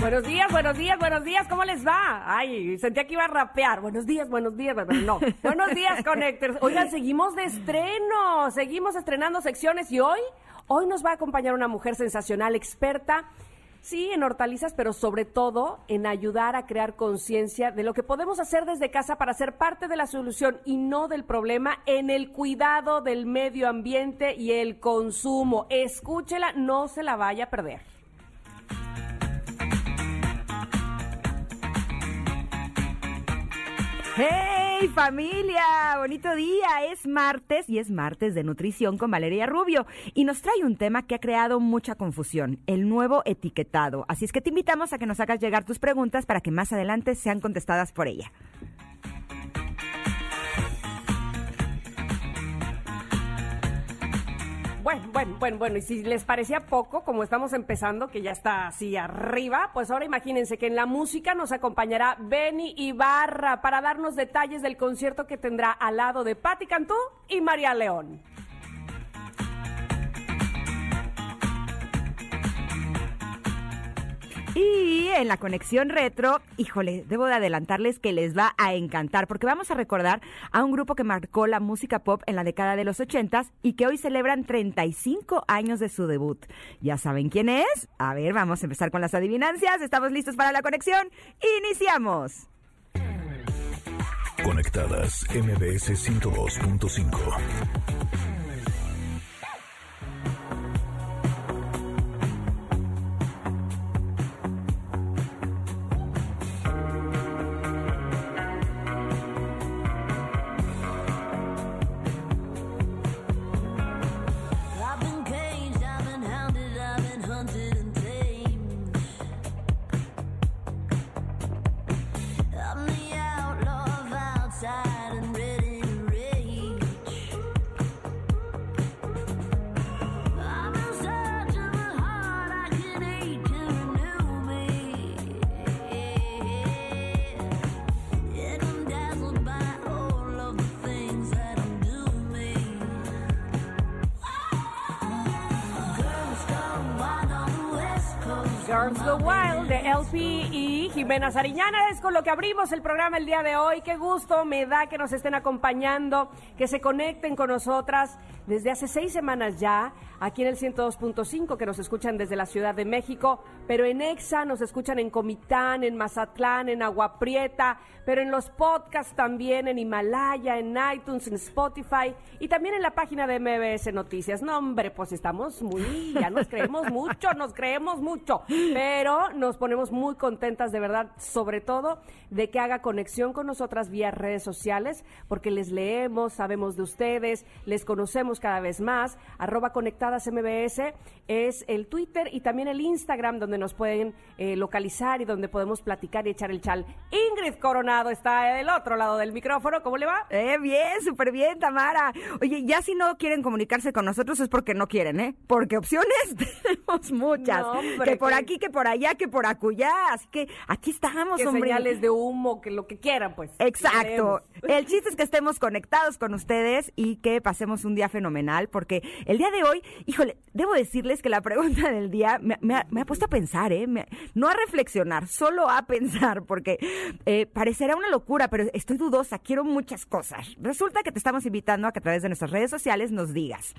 Buenos días, buenos días, buenos días, ¿cómo les va? Ay, sentía que iba a rapear. Buenos días, buenos días, pero no. buenos días, Connectors. Oigan, seguimos de estreno, seguimos estrenando secciones y hoy, hoy nos va a acompañar una mujer sensacional, experta, sí, en hortalizas, pero sobre todo en ayudar a crear conciencia de lo que podemos hacer desde casa para ser parte de la solución y no del problema en el cuidado del medio ambiente y el consumo. Escúchela, no se la vaya a perder. ¡Hey familia! Bonito día, es martes y es martes de nutrición con Valeria Rubio y nos trae un tema que ha creado mucha confusión, el nuevo etiquetado. Así es que te invitamos a que nos hagas llegar tus preguntas para que más adelante sean contestadas por ella. Bueno, bueno, bueno, bueno, y si les parecía poco, como estamos empezando, que ya está así arriba, pues ahora imagínense que en la música nos acompañará Benny Ibarra para darnos detalles del concierto que tendrá al lado de Patti Cantú y María León. Y en la conexión retro, híjole, debo de adelantarles que les va a encantar, porque vamos a recordar a un grupo que marcó la música pop en la década de los ochentas y que hoy celebran 35 años de su debut. ¿Ya saben quién es? A ver, vamos a empezar con las adivinancias. ¿Estamos listos para la conexión? ¡Iniciamos! Conectadas MBS 102.5. Girls Go Wild de LP y Jimena Sariñana es con lo que abrimos el programa el día de hoy. Qué gusto me da que nos estén acompañando, que se conecten con nosotras desde hace seis semanas ya, aquí en el 102.5, que nos escuchan desde la Ciudad de México, pero en EXA nos escuchan en Comitán, en Mazatlán, en Agua Prieta, pero en los podcasts también, en Himalaya, en iTunes, en Spotify y también en la página de MBS Noticias. No, hombre, pues estamos muy, ya nos creemos mucho, nos creemos mucho, pero nos ponemos muy contentas de verdad, sobre todo de que haga conexión con nosotras vía redes sociales, porque les leemos, sabemos de ustedes, les conocemos cada vez más. Arroba conectadas MBS es el Twitter y también el Instagram donde nos pueden eh, localizar y donde podemos platicar y echar el chal. Ingrid Coronado está del otro lado del micrófono, ¿cómo le va? Eh, bien, súper bien, Tamara. Oye, ya si no quieren comunicarse con nosotros es porque no quieren, ¿eh? Porque opciones tenemos muchas. No, hombre, que por que- aquí, que por allá, que por acullá. Así que aquí estamos, Que hombre. señales de humo, que lo que quieran, pues. Exacto. El chiste es que estemos conectados con ustedes y que pasemos un día fenomenal, porque el día de hoy, híjole, debo decirles que la pregunta del día me, me ha, puesto a pensar, ¿eh? No a reflexionar, solo a pensar, porque eh, parecerá una locura, pero estoy dudosa, quiero muchas cosas. Resulta que te estamos invitando a que a través de nuestras redes sociales nos digas,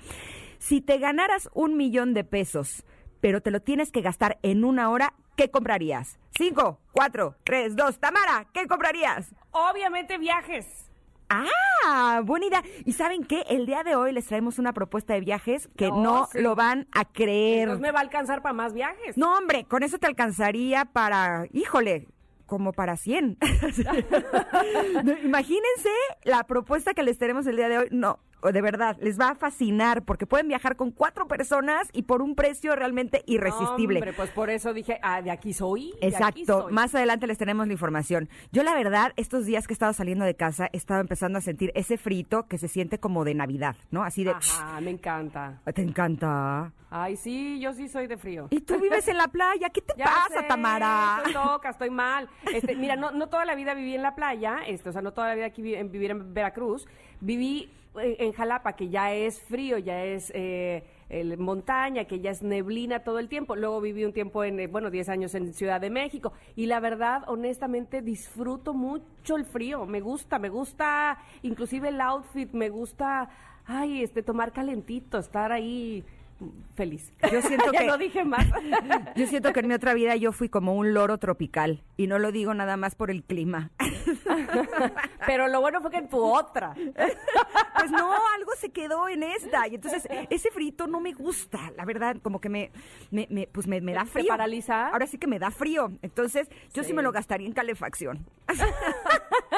si te ganaras un millón de pesos, pero te lo tienes que gastar en una hora, ¿qué comprarías? Cinco, cuatro, tres, dos. Tamara, ¿qué comprarías? Obviamente viajes. Ah, buena idea. ¿Y saben qué? El día de hoy les traemos una propuesta de viajes que No, no, sí. lo van a creer. Entonces me va a alcanzar para más viajes. No, hombre, con eso te alcanzaría para, híjole, como para 100. No, Imagínense la propuesta que les tenemos el día de hoy. No, de verdad, les va a fascinar porque pueden viajar con cuatro personas y por un precio realmente irresistible. Hombre, pues por eso dije, ah, de aquí soy. de aquí Exacto, soy. más adelante les tenemos la información. Yo la verdad, estos días que he estado saliendo de casa, he estado empezando a sentir ese frito que se siente como de Navidad, ¿no? Así de... Ajá, me encanta. Te encanta. Ay, sí, yo sí soy de frío. Y tú vives en la playa, ¿qué te Ya pasa, sé, Tamara? Estoy loca, estoy mal. Este, mira, no, no toda la vida viví en la playa, este, o sea, no toda la vida aquí vi- en, vivir en Veracruz. Viví en, Jalapa, que ya es frío, ya es eh, el- montaña, que ya es neblina todo el tiempo. Luego viví un tiempo en, eh, bueno, 10 años en Ciudad de México. Y la verdad, honestamente, disfruto mucho el frío. Me gusta, me gusta, inclusive el outfit, me gusta, ay, este, tomar calentito, estar ahí feliz. Yo siento ya que- no dije más. Yo siento que en mi otra vida yo fui como un loro tropical y no lo digo nada más por el clima. Pero lo bueno fue que en tu otra. Pues no, algo se quedó en esta y entonces ese frito no me gusta, la verdad, como que me, me, me- pues me, me da ¿Te frío. paraliza? Ahora sí que me da frío, entonces yo sí, Sí. me lo gastaría en calefacción.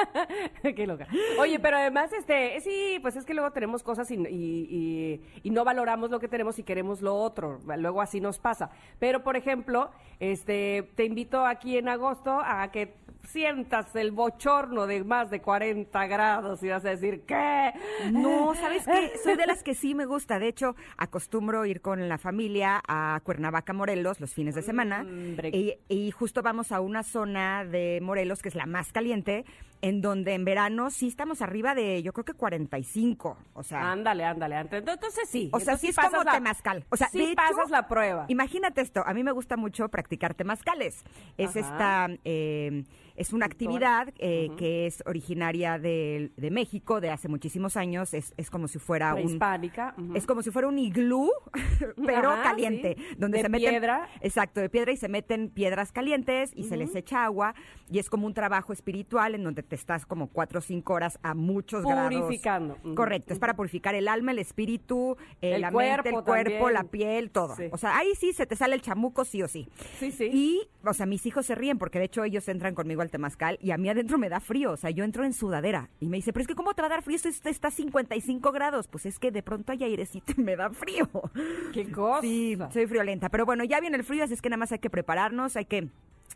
Qué loca. Oye, pero además, este, sí, pues es que luego tenemos cosas y, y- y- y no valoramos lo que tenemos y queremos lo otro. Luego así nos pasa. Pero, por ejemplo, este, te invito aquí en agosto a que sientas el bochorno de más de 40 grados y vas a decir, ¿qué? No, ¿sabes qué? Soy de las que sí me gusta. De hecho, acostumbro ir con la familia a Cuernavaca, Morelos, los fines de semana. Hombre. Y, y justo vamos a una zona de Morelos que es la más caliente, en donde en verano sí estamos arriba de, yo creo que 45. O sea, Ándale, ándale. Entonces sí. o sea, sí es como la- temazcal. O sea, sí hecho, pasas la prueba. Imagínate esto, a mí me gusta mucho practicar temazcales. Es Ajá. esta, eh, es una actividad eh, que es originaria de, de México de hace muchísimos años. Es, es como si fuera un Prehispánica. ujú. es como si fuera un iglú, pero Ajá, caliente, sí. donde De se meten piedra. exacto, de piedra y se meten piedras calientes y se les echa agua y es como un trabajo espiritual en donde te estás como cuatro o cinco horas a muchos grados. Purificando. Ujú, Correcto, es para purificar el alma, el espíritu, eh, El la mente, el cuerpo cuerpo, también. la piel, todo. Sí. O sea, ahí sí se te sale el chamuco sí o sí. Sí, sí. Y, o sea, mis hijos se ríen porque de hecho ellos entran conmigo al temazcal y a mí adentro me da frío. O sea, yo entro en sudadera y me dice, pero es que ¿cómo te va a dar frío? Esto está a 55 grados. Pues es que de pronto hay airecito y me da frío. Qué cosa. Sí, soy friolenta. Pero bueno, ya viene el frío, así es que nada más hay que prepararnos, hay que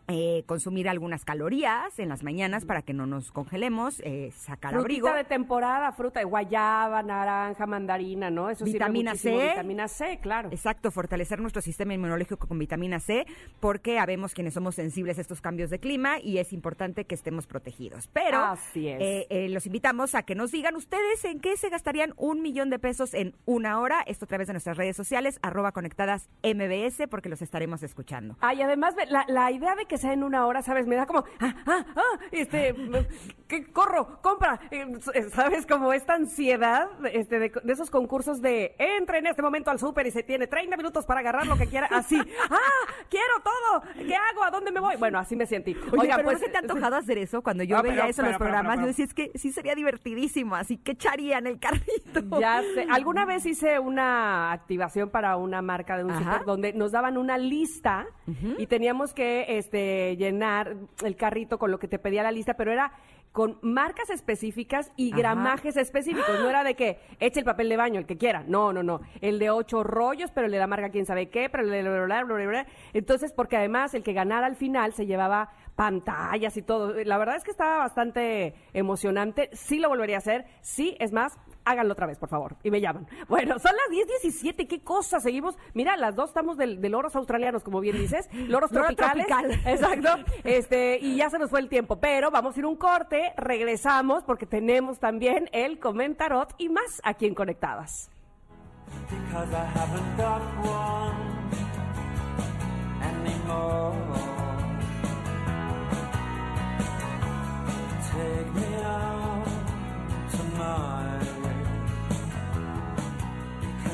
eh, consumir algunas calorías en las mañanas para que no nos congelemos, eh, sacar abrigo. Frutita de temporada, fruta de guayaba, naranja, mandarina, ¿no? Eso Vitamina. C. Vitamina C, claro. Exacto, fortalecer nuestro sistema inmunológico con vitamina C, porque habemos quienes somos sensibles a estos cambios de clima y es importante que estemos protegidos. Pero Así es. eh, los invitamos a que nos digan ustedes en qué se gastarían un millón de pesos en una hora. Esto a través de nuestras redes sociales, arroba conectadas MBS, porque los estaremos escuchando. Ah, y además la, la idea de que sea en una hora, ¿sabes? Me da como, ah, ah, ah, este, que corro, compra, eh, ¿sabes? Como esta ansiedad este, de, de esos concursos de, entre en este momento al súper y se tiene 30 minutos para agarrar lo que quiera, así, ah, quiero todo, ¿qué hago? ¿A dónde me voy? Bueno, así me sentí. Oye, Oiga, pero pues, ¿no se te ha antojado hacer eso? Cuando yo veía pero- eso en los pero- programas, pero- yo decía, es que sí sería divertidísimo, así que echaría en el carrito. Ya sé. Alguna vez hice una activación para una marca de un súper donde nos daban una lista y teníamos que este, llenar el carrito con lo que te pedía la lista, pero era con marcas específicas y Ajá. gramajes específicos. No era de que eche el papel de baño, el que quiera. No, no, no. El de ocho rollos, pero el de la marca quién sabe qué, pero el de... bla, bla, bla, bla, bla. Entonces, porque además el que ganara al final se llevaba pantallas y todo. La verdad es que estaba bastante emocionante. Sí lo volvería a hacer. Sí, es más, háganlo otra vez, por favor. Y me llaman. Bueno, son las 10.17. ¿Qué cosa? Seguimos. Mira, las dos estamos del- de, loros australianos, como bien dices. Loros Loro tropicales. tropical. Exacto. Este, y ya se nos fue el tiempo. Pero vamos a ir un corte. Regresamos porque tenemos también el comentarot y más aquí en Conectadas. Because I haven't got one anymore. Take me out tonight.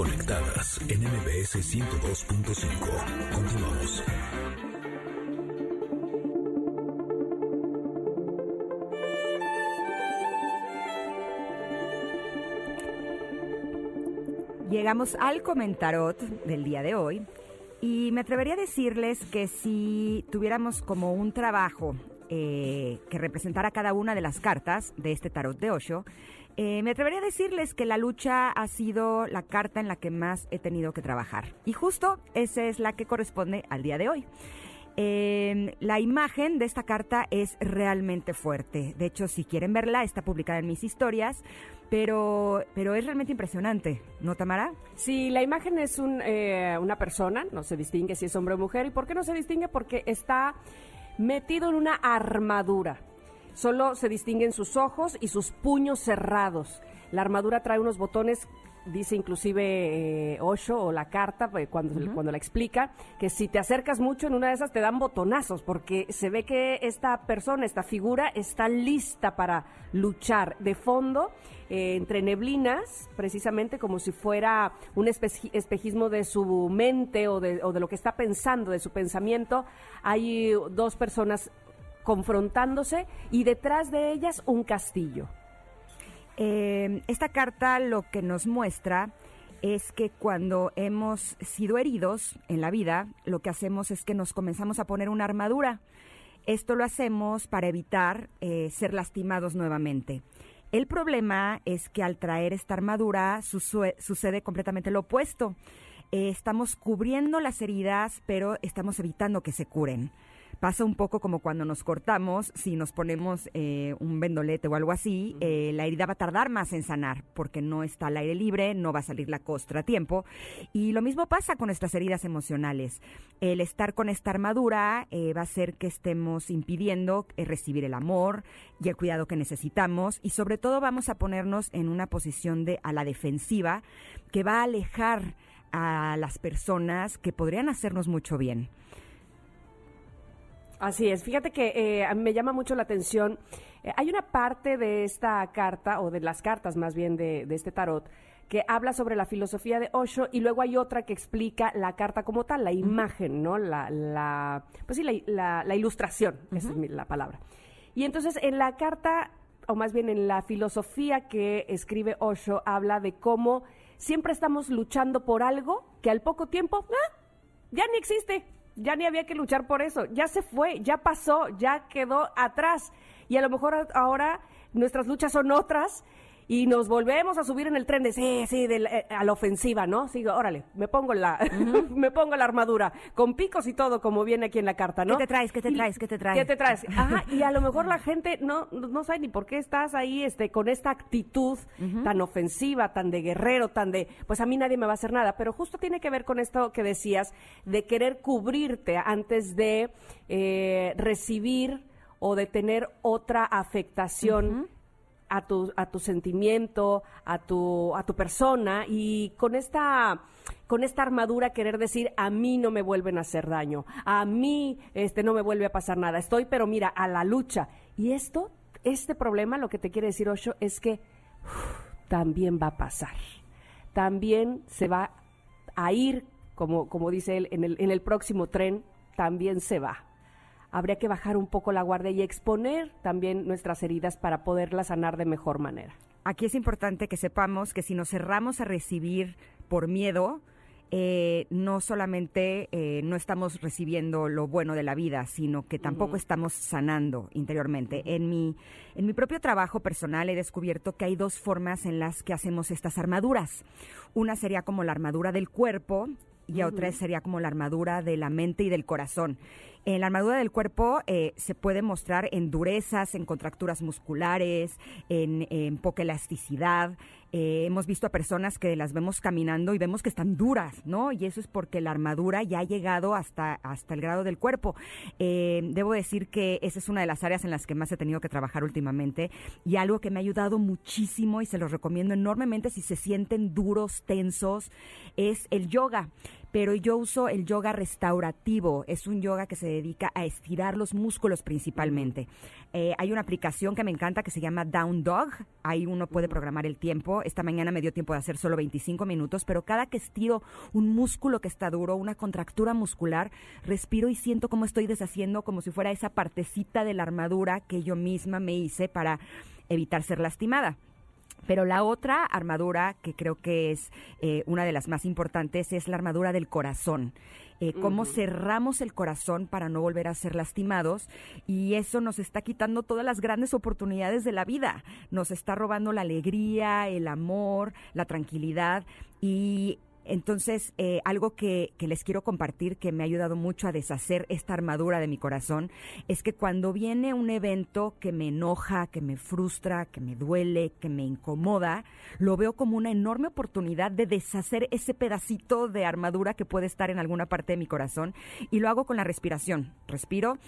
Conectadas en MBS 102.5. Continuamos. Llegamos al comentarot del día de hoy y me atrevería a decirles que si tuviéramos como un trabajo eh, que representara cada una de las cartas de este tarot de Osho, eh, me atrevería a decirles que la lucha ha sido la carta en la que más he tenido que trabajar. Y justo esa es la que corresponde al día de hoy. Eh, la imagen de esta carta es realmente fuerte. De hecho, si quieren verla, está publicada en mis historias, pero, pero es realmente impresionante, ¿no, Tamara? Si la imagen es un, eh, una persona, no se distingue si es hombre o mujer. ¿Y por qué no se distingue? Porque está metido en una armadura. Solo se distinguen sus ojos y sus puños cerrados. La armadura trae unos botones, dice inclusive eh, Osho o la carta, pues, cuando, cuando la explica, que si te acercas mucho en una de esas te dan botonazos, porque se ve que esta persona, esta figura, está lista para luchar de fondo. eh, entre neblinas, precisamente como si fuera un espe- espejismo de su mente o de, o de lo que está pensando, de su pensamiento, hay dos personas confrontándose y detrás de ellas un castillo. Eh, esta carta lo que nos muestra es que cuando hemos sido heridos en la vida, lo que hacemos es que nos comenzamos a poner una armadura. Esto lo hacemos para evitar eh, ser lastimados nuevamente. El problema es que al traer esta armadura sucede completamente lo opuesto. Eh, estamos cubriendo las heridas, pero estamos evitando que se curen. Pasa un poco como cuando nos cortamos, si nos ponemos eh, un vendolete o algo así, eh, la herida va a tardar más en sanar porque no está al aire libre, no va a salir la costra a tiempo. Y lo mismo pasa con nuestras heridas emocionales. El estar con esta armadura eh, va a hacer que estemos impidiendo recibir el amor y el cuidado que necesitamos y sobre todo vamos a ponernos en una posición de a la defensiva que va a alejar a las personas que podrían hacernos mucho bien. Así es, fíjate que eh, a mí me llama mucho la atención. eh, hay una parte de esta carta, o de las cartas más bien de, de este tarot, que habla sobre la filosofía de Osho y luego hay otra que explica la carta como tal, la imagen, ¿no? La, la pues sí, la, la- la ilustración, esa es la palabra. Y entonces en la carta, o más bien en la filosofía que escribe Osho, habla de cómo siempre estamos luchando por algo que al poco tiempo, ¡ah! ya ni existe, ya ni había que luchar por eso, ya se fue, ya pasó, ya quedó atrás. Y a lo mejor ahora nuestras luchas son otras y nos volvemos a subir en el tren de sí, sí, de la- eh, a la ofensiva, ¿no? Sí, órale, me pongo la, me pongo la armadura, con picos y todo, como viene aquí en la carta, ¿no? ¿Qué te traes? ¿Qué te traes? ¿Qué te traes? ¿Qué te traes? Ajá, y a lo mejor la gente no, no sabe ni por qué estás ahí este, con esta actitud tan ofensiva, tan de guerrero, tan de, pues a mí nadie me va a hacer nada, pero justo tiene que ver con esto que decías, de querer cubrirte antes de eh, recibir o de tener otra afectación a tu, a tu sentimiento, a tu, a tu persona y con esta, con esta armadura querer decir a mí no me vuelven a hacer daño, a mí este no me vuelve a pasar nada, estoy pero mira a la lucha y esto, este problema lo que te quiere decir Osho es que también va a pasar, también se va a ir como, como dice él en el, en el próximo tren también se va habría que bajar un poco la guardia y exponer también nuestras heridas para poderlas sanar de mejor manera. Aquí es importante que sepamos que si nos cerramos a recibir por miedo, eh, no solamente eh, no estamos recibiendo lo bueno de la vida, sino que tampoco estamos sanando interiormente. En mi, en mi propio trabajo personal he descubierto que hay dos formas en las que hacemos estas armaduras. Una sería como la armadura del cuerpo y otra sería como la armadura de la mente y del corazón. En la armadura del cuerpo eh, se puede mostrar en durezas, en contracturas musculares, en, en poca elasticidad. Eh, hemos visto a personas que las vemos caminando y vemos que están duras, ¿no? Y eso es porque la armadura ya ha llegado hasta, hasta el grado del cuerpo. Eh, debo decir que esa es una de las áreas en las que más he tenido que trabajar últimamente y algo que me ha ayudado muchísimo y se los recomiendo enormemente si se sienten duros, tensos, es el yoga. Pero yo uso el yoga restaurativo. Es un yoga que se dedica a estirar los músculos principalmente. Eh, hay una aplicación que me encanta que se llama Down Dog. Ahí uno puede programar el tiempo. Esta mañana me dio tiempo de hacer solo 25 minutos, pero cada que estiro un músculo que está duro, una contractura muscular, respiro y siento cómo estoy deshaciendo como si fuera esa partecita de la armadura que yo misma me hice para evitar ser lastimada. Pero la otra armadura que creo que es eh, una de las más importantes es la armadura del corazón. Eh, cómo cerramos el corazón para no volver a ser lastimados y eso nos está quitando todas las grandes oportunidades de la vida. Nos está robando la alegría, el amor, la tranquilidad y entonces, eh, algo que, que les quiero compartir que me ha ayudado mucho a deshacer esta armadura de mi corazón es que cuando viene un evento que me enoja, que me frustra, que me duele, que me incomoda, lo veo como una enorme oportunidad de deshacer ese pedacito de armadura que puede estar en alguna parte de mi corazón y lo hago con la respiración. Respiro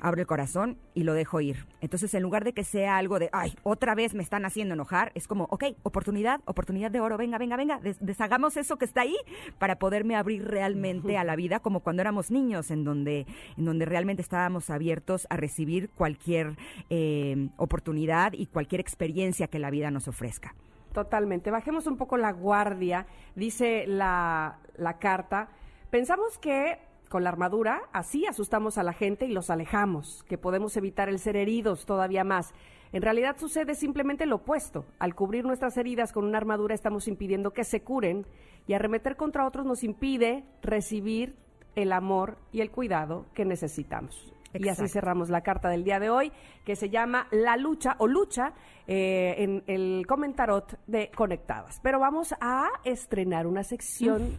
abro el corazón y lo dejo ir. Entonces, en lugar de que sea algo de, ay, otra vez me están haciendo enojar, es como, ok, oportunidad, oportunidad de oro, venga, venga, venga, des- deshagamos eso que está ahí para poderme abrir realmente a la vida, como cuando éramos niños, en donde, en donde realmente estábamos abiertos a recibir cualquier eh, oportunidad y cualquier experiencia que la vida nos ofrezca. Totalmente. Bajemos un poco la guardia, dice la, la carta. Pensamos que con la armadura así asustamos a la gente y los alejamos, que podemos evitar el ser heridos todavía más. En realidad sucede simplemente lo opuesto. Al cubrir nuestras heridas con una armadura estamos impidiendo que se curen y arremeter contra otros nos impide recibir el amor y el cuidado que necesitamos. Y así cerramos la carta del día de hoy, que se llama La lucha o lucha eh, en el comentarot de Conectadas. Pero vamos a estrenar una sección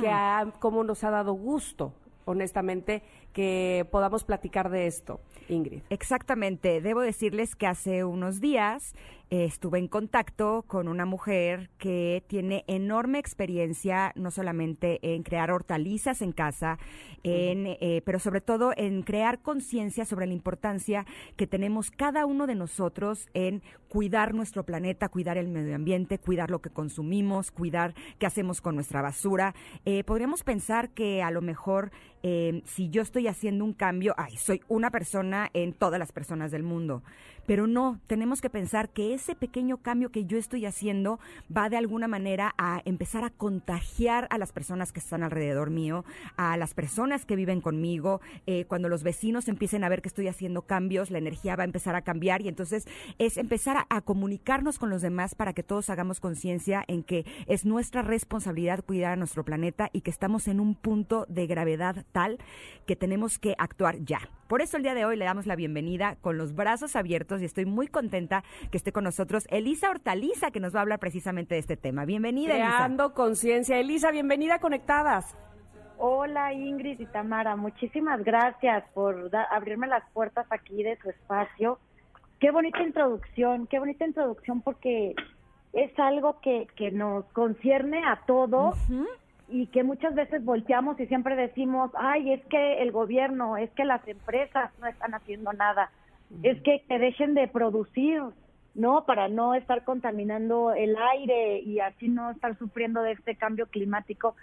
que ha- como nos ha dado gusto, honestamente, que podamos platicar de esto, Ingrid. Exactamente. Debo decirles que hace unos días estuve en contacto con una mujer que tiene enorme experiencia, no solamente en crear hortalizas en casa, en, eh, pero sobre todo en crear conciencia sobre la importancia que tenemos cada uno de nosotros en cuidar nuestro planeta, cuidar el medio ambiente, cuidar lo que consumimos, cuidar qué hacemos con nuestra basura. Eh, podríamos pensar que a lo mejor eh, si yo estoy haciendo un cambio, ay, soy una persona en todas las personas del mundo. Pero no, tenemos que pensar que ese pequeño cambio que yo estoy haciendo va de alguna manera a empezar a contagiar a las personas que están alrededor mío, a las personas que viven conmigo. Eh, cuando los vecinos empiecen a ver que estoy haciendo cambios, la energía va a empezar a cambiar y entonces es empezar a, a comunicarnos con los demás para que todos hagamos conciencia en que es nuestra responsabilidad cuidar a nuestro planeta y que estamos en un punto de gravedad tal que tenemos que actuar ya. Por eso el día de hoy le damos la bienvenida con los brazos abiertos y estoy muy contenta que esté con nosotros Elisa Hortaliza, que nos va a hablar precisamente de este tema. Bienvenida, Elisa. Creando conciencia. Elisa, bienvenida a Conectadas. Hola Ingrid y Tamara, muchísimas gracias por abrirme las puertas aquí de su espacio. Qué bonita introducción, qué bonita introducción porque es algo que, que nos concierne a todos y que muchas veces volteamos y siempre decimos, ay, es que el gobierno, es que las empresas no están haciendo nada, es que, que dejen de producir, ¿no? Para no estar contaminando el aire y así no estar sufriendo de este cambio climático.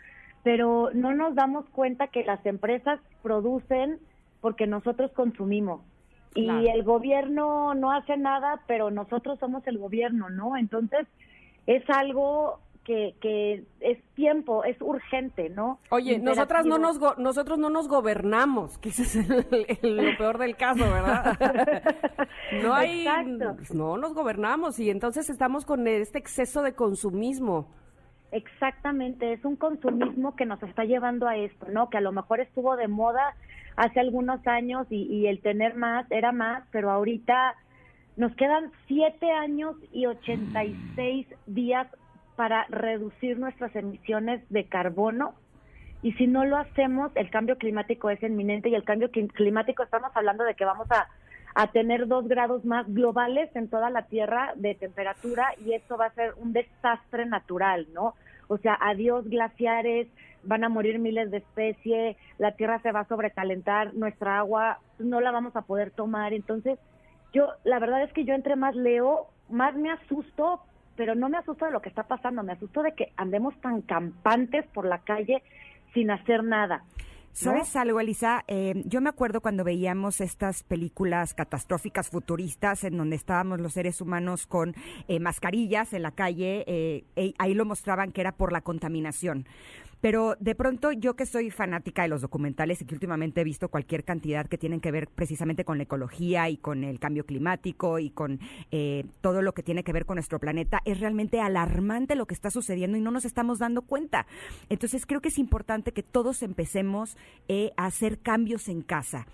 Pero no nos damos cuenta que las empresas producen porque nosotros consumimos. Y Claro. el gobierno no hace nada, pero nosotros somos el gobierno, ¿no? Entonces, es algo que, que es tiempo, es urgente, ¿no? Oye, nosotras no nos go- nosotros no nos gobernamos, que ese es el- el- lo peor del caso, ¿verdad? no hay, Exacto. pues, no nos gobernamos y entonces estamos con este exceso de consumismo. Exactamente, es un consumismo que nos está llevando a esto, ¿no? Que a lo mejor estuvo de moda hace algunos años y, y el tener más era más, pero ahorita nos quedan siete años y 86 días para reducir nuestras emisiones de carbono. Y si no lo hacemos, el cambio climático es inminente y el cambio clim- climático, estamos hablando de que vamos a, a tener dos grados más globales en toda la Tierra de temperatura y esto va a ser un desastre natural, ¿no? O sea, adiós glaciares, van a morir miles de especies, la Tierra se va a sobrecalentar, nuestra agua no la vamos a poder tomar. Entonces, yo, la verdad es que yo entre más leo, más me asusto, pero no me asusto de lo que está pasando, me asusto de que andemos tan campantes por la calle sin hacer nada. ¿Sabes algo, Elisa? Eh, yo me acuerdo cuando veíamos estas películas catastróficas futuristas en donde estábamos los seres humanos con eh, mascarillas en la calle, eh, eh, ahí lo mostraban que era por la contaminación. Pero de pronto yo que soy fanática de los documentales y que últimamente he visto cualquier cantidad que tienen que ver precisamente con la ecología y con el cambio climático y con eh, todo lo que tiene que ver con nuestro planeta, es realmente alarmante lo que está sucediendo y no nos estamos dando cuenta. Entonces creo que es importante que todos empecemos eh, a hacer cambios en casa.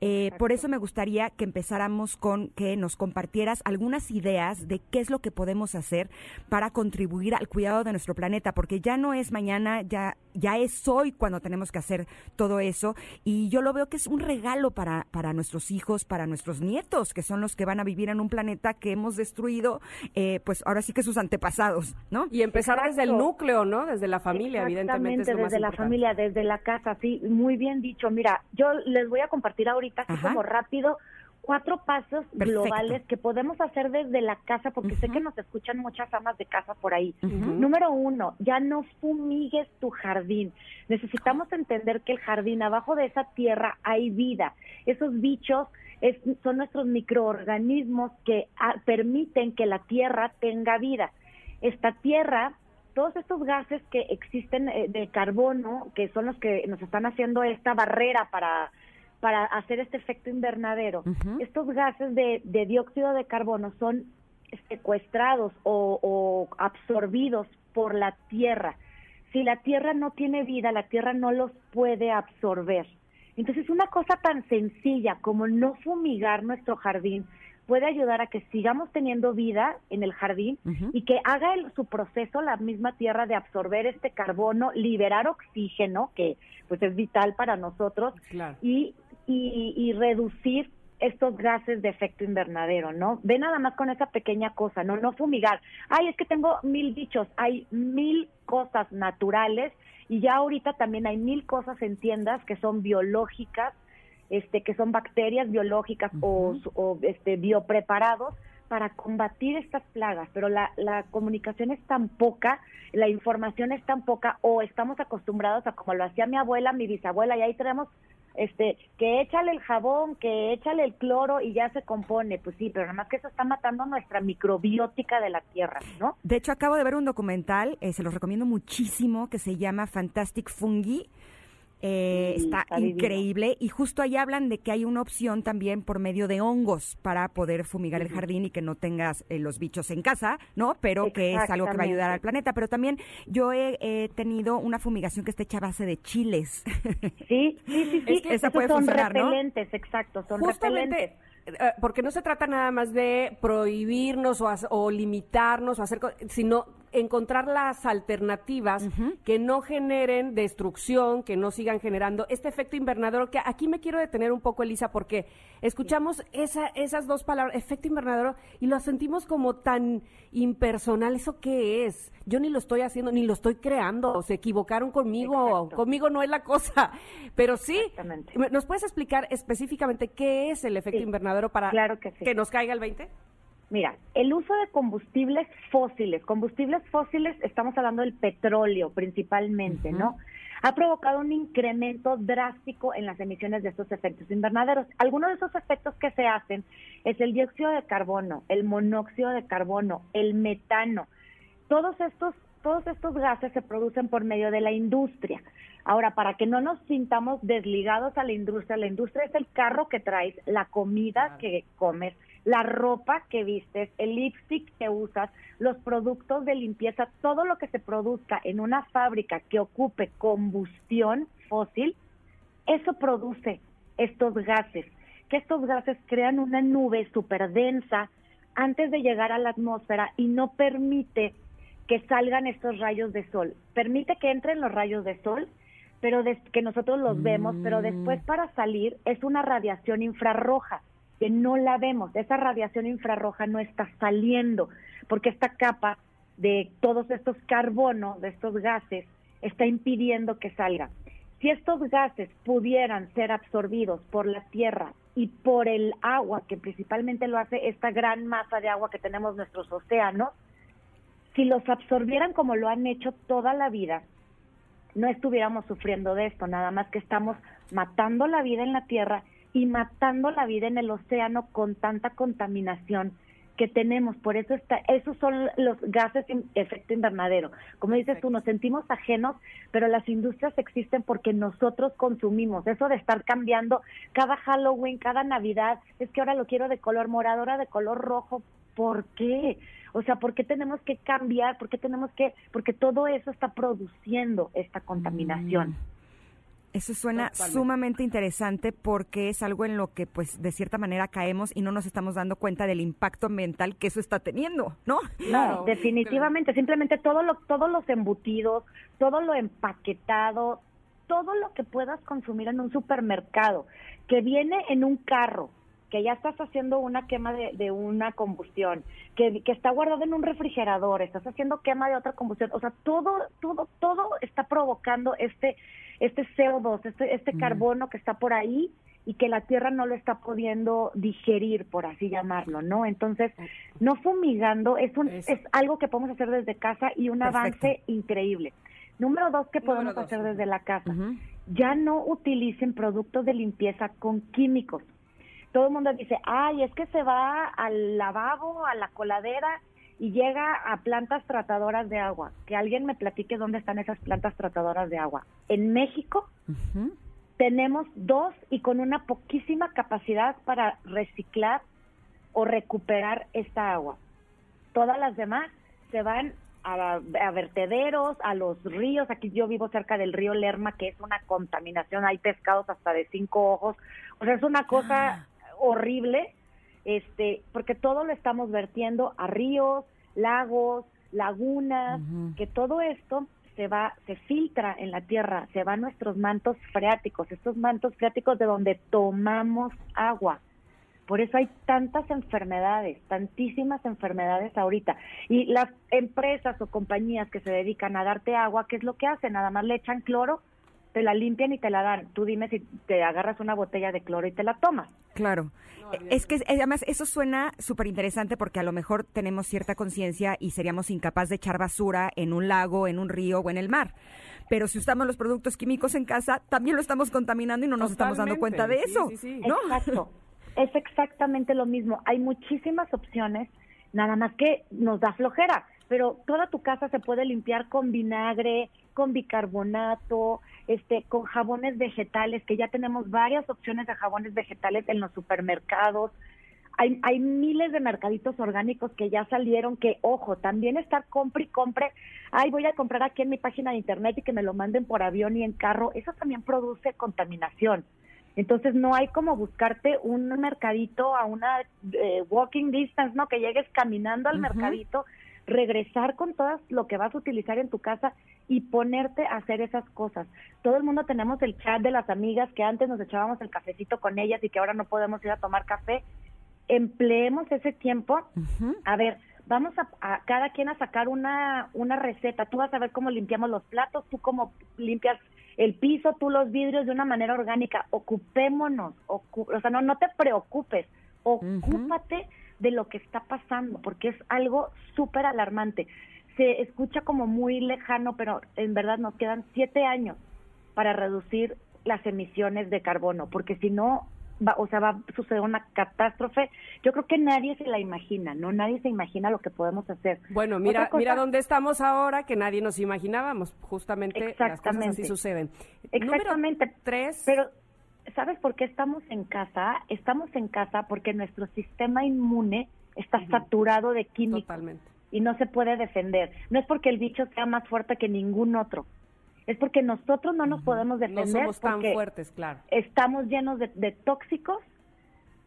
Eh, por eso me gustaría que empezáramos con que nos compartieras algunas ideas de qué es lo que podemos hacer para contribuir al cuidado de nuestro planeta, porque ya no es mañana, ya, ya es hoy cuando tenemos que hacer todo eso. Y yo lo veo que es un regalo para, para nuestros hijos, para nuestros nietos, que son los que van a vivir en un planeta que hemos destruido, eh, pues ahora sí que sus antepasados, ¿no? Y empezar desde el núcleo, ¿no? Desde la familia, evidentemente. Es más desde la importante. familia, desde la casa, sí, muy bien dicho. Mira, yo les voy a compartir ahorita, así Ajá. como rápido, cuatro pasos Perfecto. globales que podemos hacer desde la casa, porque sé que nos escuchan muchas amas de casa por ahí. Número uno, ya no fumigues tu jardín. Necesitamos entender que el jardín, abajo de esa tierra, hay vida. Esos bichos es- son nuestros microorganismos que ah, permiten que la tierra tenga vida. Esta tierra, todos estos gases que existen eh, de carbono, que son los que nos están haciendo esta barrera para para hacer este efecto invernadero. Estos gases de, de dióxido de carbono son secuestrados o, o absorbidos por la tierra. Si la tierra no tiene vida, la tierra no los puede absorber. Entonces, una cosa tan sencilla como no fumigar nuestro jardín puede ayudar a que sigamos teniendo vida en el jardín y que haga el- su proceso la misma tierra de absorber este carbono, liberar oxígeno, que pues es vital para nosotros, Claro. y, y, y reducir estos gases de efecto invernadero, ¿no? Ve nada más con esa pequeña cosa, ¿no? No fumigar. Ay, es que tengo mil bichos, hay mil cosas naturales y ya ahorita también hay mil cosas en tiendas que son biológicas, este, que son bacterias biológicas o, o, este, biopreparados para combatir estas plagas, pero la, la comunicación es tan poca, la información es tan poca, o estamos acostumbrados a como lo hacía mi abuela, mi bisabuela, y ahí tenemos este, que échale el jabón, que échale el cloro y ya se compone, pues sí, pero nada más que eso está matando nuestra microbiótica de la tierra, ¿no? De hecho, acabo de ver un documental, eh, se los recomiendo muchísimo, que se llama Fantastic Fungi. Eh, Sí, está, está divino. increíble y justo ahí hablan de que hay una opción también por medio de hongos para poder fumigar el jardín y que no tengas eh, los bichos en casa, ¿no? Pero que es algo que va a ayudar al planeta. Pero también yo he, he tenido una fumigación que está hecha a base de chiles. Sí, sí, sí, sí. Es que esa puede son funcionar, ¿no? repelentes, exacto, son Justamente, repelentes. eh, porque no se trata nada más de prohibirnos o, o limitarnos o hacer, sino encontrar las alternativas que no generen destrucción, que no sigan generando este efecto invernadero, que aquí me quiero detener un poco, Elisa, porque escuchamos esa, esas dos palabras, efecto invernadero, y lo sentimos como tan impersonal. ¿Eso qué es? Yo ni lo estoy haciendo, ni lo estoy creando, se equivocaron conmigo, Exacto. conmigo no es la cosa, pero sí. ¿nos puedes explicar específicamente qué es el efecto Sí, invernadero para claro que sí. nos caiga el 20? Mira, el uso de combustibles fósiles, combustibles fósiles, estamos hablando del petróleo principalmente, ¿no? Ha provocado un incremento drástico en las emisiones de estos efectos invernaderos. Algunos de esos efectos que se hacen es el dióxido de carbono, el monóxido de carbono, el metano. Todos estos, todos estos gases se producen por medio de la industria. Ahora, para que no nos sintamos desligados a la industria, la industria es el carro que traes, la comida que comes, la ropa que vistes, el lipstick que usas, los productos de limpieza, todo lo que se produzca en una fábrica que ocupe combustión fósil, eso produce estos gases, que estos gases crean una nube súper densa antes de llegar a la atmósfera y no permite que salgan estos rayos de sol. Permite que entren los rayos de sol, pero des- que nosotros los vemos, pero después para salir es una radiación infrarroja que no la vemos. Esa radiación infrarroja no está saliendo porque esta capa de todos estos carbonos, de estos gases, está impidiendo que salga. Si estos gases pudieran ser absorbidos por la Tierra y por el agua, que principalmente lo hace esta gran masa de agua que tenemos en nuestros océanos, si los absorbieran como lo han hecho toda la vida, no estuviéramos sufriendo de esto, nada más que estamos matando la vida en la Tierra y matando la vida en el océano con tanta contaminación que tenemos. Por eso está, esos son los gases de efecto invernadero. Como dices tú, nos sentimos ajenos, pero las industrias existen porque nosotros consumimos. Eso de estar cambiando cada Halloween, cada Navidad, es que ahora lo quiero de color morado, ahora de color rojo. ¿Por qué? O sea, ¿por qué tenemos que cambiar? ¿Por qué tenemos que...? Porque todo eso está produciendo esta contaminación. Eso suena Totalmente. sumamente interesante porque es algo en lo que, pues, de cierta manera caemos y no nos estamos dando cuenta del impacto ambiental que eso está teniendo, ¿no? Claro, No, definitivamente, simplemente todo lo, todos los embutidos, todo lo empaquetado, todo lo que puedas consumir en un supermercado, que viene en un carro, que ya estás haciendo una quema de, de una combustión, que, que está guardado en un refrigerador, estás haciendo quema de otra combustión, o sea, todo, todo, todo está provocando este, este CO2, este, este carbono que está por ahí y que la tierra no lo está pudiendo digerir, por así llamarlo, ¿no? Entonces, no fumigando es, un, Es- es algo que podemos hacer desde casa y un Perfecto. avance increíble. Número dos, que podemos dos. hacer desde la casa? Ya no utilicen productos de limpieza con químicos. Todo el mundo dice, ay, es que se va al lavabo, a la coladera y llega a plantas tratadoras de agua. Que alguien me platique dónde están esas plantas tratadoras de agua. En México tenemos dos y con una poquísima capacidad para reciclar o recuperar esta agua. Todas las demás se van a, a vertederos, a los ríos. Aquí yo vivo cerca del río Lerma, que es una contaminación. Hay pescados hasta de cinco ojos. O sea, es una cosa horrible, este, porque todo lo estamos vertiendo a ríos, lagos, lagunas, que todo esto se va, se filtra en la tierra, se van nuestros mantos freáticos, estos mantos freáticos de donde tomamos agua. Por eso hay tantas enfermedades, tantísimas enfermedades ahorita. Y las empresas o compañías que se dedican a darte agua, ¿qué es lo que hacen? Nada más le echan cloro, te la limpian y te la dan. Tú dime si te agarras una botella de cloro y te la tomas. Claro. es que además eso suena súper interesante porque a lo mejor tenemos cierta conciencia y seríamos incapaz de echar basura en un lago, en un río o en el mar. Pero si usamos los productos químicos en casa, también lo estamos contaminando y no nos estamos dando cuenta de Sí, eso. sí, sí. ¿no? Exacto. es exactamente lo mismo. Hay muchísimas opciones, nada más que nos da flojera. Pero toda tu casa se puede limpiar con vinagre, con bicarbonato, este, con jabones vegetales, que ya tenemos varias opciones de jabones vegetales en los supermercados. Hay, hay miles de mercaditos orgánicos que ya salieron que, ojo, también estar compre y compre, ay, voy a comprar aquí en mi página de internet y que me lo manden por avión y en carro, eso también produce contaminación. Entonces no hay como buscarte un mercadito a una eh, walking distance, ¿no? Que llegues caminando al mercadito, regresar con todo lo que vas a utilizar en tu casa y ponerte a hacer esas cosas. Todo el mundo tenemos el chat de las amigas que antes nos echábamos el cafecito con ellas y que ahora no podemos ir a tomar café. Empleemos ese tiempo a ver, vamos a, a cada quien a sacar una, una receta. Tú vas a ver cómo limpiamos los platos, tú cómo limpias el piso, tú los vidrios de una manera orgánica. Ocupémonos, ocu- o sea, no, no te preocupes, ocúpate de lo que está pasando, porque es algo súper alarmante. Se escucha como muy lejano, pero en verdad nos quedan siete años para reducir las emisiones de carbono, porque si no, va, o sea, va a suceder una catástrofe. Yo creo que nadie se la imagina, ¿no? Nadie se imagina lo que podemos hacer. Bueno, mira, cosa- mira dónde estamos ahora, que nadie nos imaginábamos. Justamente las cosas así Exactamente. suceden. Exactamente. Número tres. Pero, ¿sabes por qué estamos en casa? Estamos en casa porque nuestro sistema inmune está saturado de químicos Totalmente. y no se puede defender. No es porque el bicho sea más fuerte que ningún otro. Es porque nosotros no nos podemos No defender somos tan porque fuertes, claro. estamos llenos de, de tóxicos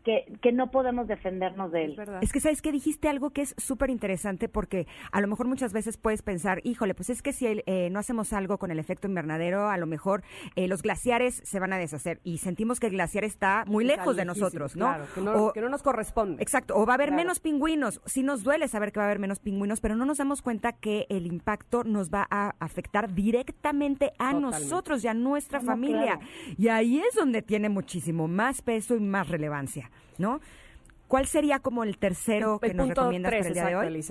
que, que no podemos defendernos de él. Es verdad. Es que, ¿sabes que Dijiste algo que es súper interesante porque a lo mejor muchas veces puedes pensar, híjole, pues es que si eh, no hacemos algo con el efecto invernadero, a lo mejor eh, los glaciares se van a deshacer y sentimos que el glaciar está muy Está lejos de nosotros, ¿no? Claro, que no, O- que no nos corresponde. Exacto, o va a haber Claro. menos pingüinos. Sí nos duele saber que va a haber menos pingüinos, pero no nos damos cuenta que el impacto nos va a afectar directamente a Totalmente. nosotros y a nuestra No, familia. claro. Y ahí es donde tiene muchísimo más peso y más relevancia, ¿no? ¿Cuál sería como el tercero El- que el nos punto recomiendas tres, para el día de hoy?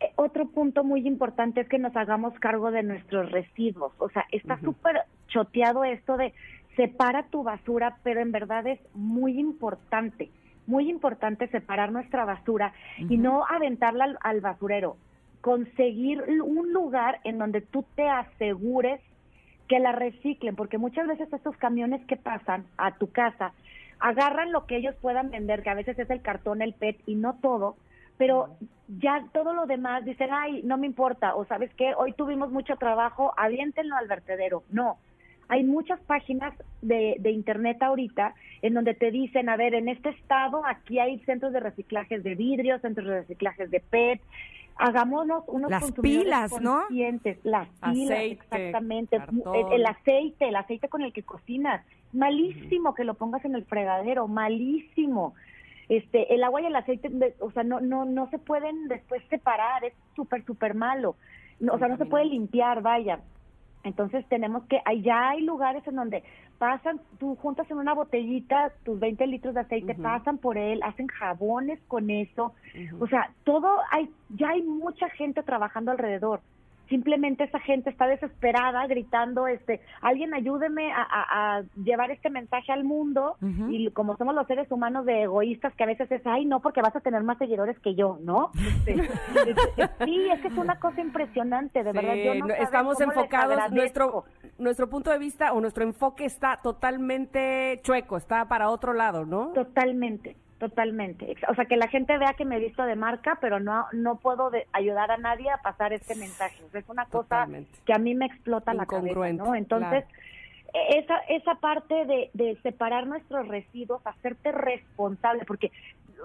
Eh, otro punto muy importante es que nos hagamos cargo de nuestros residuos. O sea, está súper choteado esto de separa tu basura, pero en verdad es muy importante, muy importante separar nuestra basura y no aventarla al, al basurero. Conseguir un lugar en donde tú te asegures que la reciclen, porque muchas veces estos camiones que pasan a tu casa agarran lo que ellos puedan vender, que a veces es el cartón, el PET y no todo, pero ya todo lo demás dicen, ay, no me importa, o sabes qué, hoy tuvimos mucho trabajo, aviéntenlo al vertedero. No, hay muchas páginas de, de internet ahorita en donde te dicen, a ver, en este estado aquí hay centros de reciclajes de vidrio, centros de reciclajes de PET, hagámonos unos Las consumidores pilas, ¿no? conscientes, las pilas, Aceite, exactamente, el aceite, el aceite con el que cocinas, malísimo que lo pongas en el fregadero, malísimo. Este, el agua y el aceite, o sea, no, no, no se pueden después separar, es súper, súper malo. No, o sea, no se puede limpiar, vaya. Entonces tenemos que, ya hay lugares en donde pasan, tú juntas en una botellita tus 20 litros de aceite, pasan por él, hacen jabones con eso. O sea, todo, hay, ya hay mucha gente trabajando alrededor. Simplemente esa gente está desesperada gritando, este, alguien ayúdeme a, a- a llevar este mensaje al mundo. Y como somos los seres humanos de egoístas que a veces es, ay, no, porque vas a tener más seguidores que yo, ¿no? Este, este, sí, es que es una cosa impresionante, de verdad. Yo no estamos enfocados, nuestro, nuestro punto de vista o nuestro enfoque está totalmente chueco, está para otro lado, ¿no? Totalmente, totalmente. O sea, que la gente vea que me he visto de marca, pero no no puedo de- ayudar a nadie a pasar este mensaje. O sea, es una cosa Totalmente. que a mí me explota la cabeza, ¿no? Entonces, e- esa esa parte de, de separar nuestros residuos, hacerte responsable, porque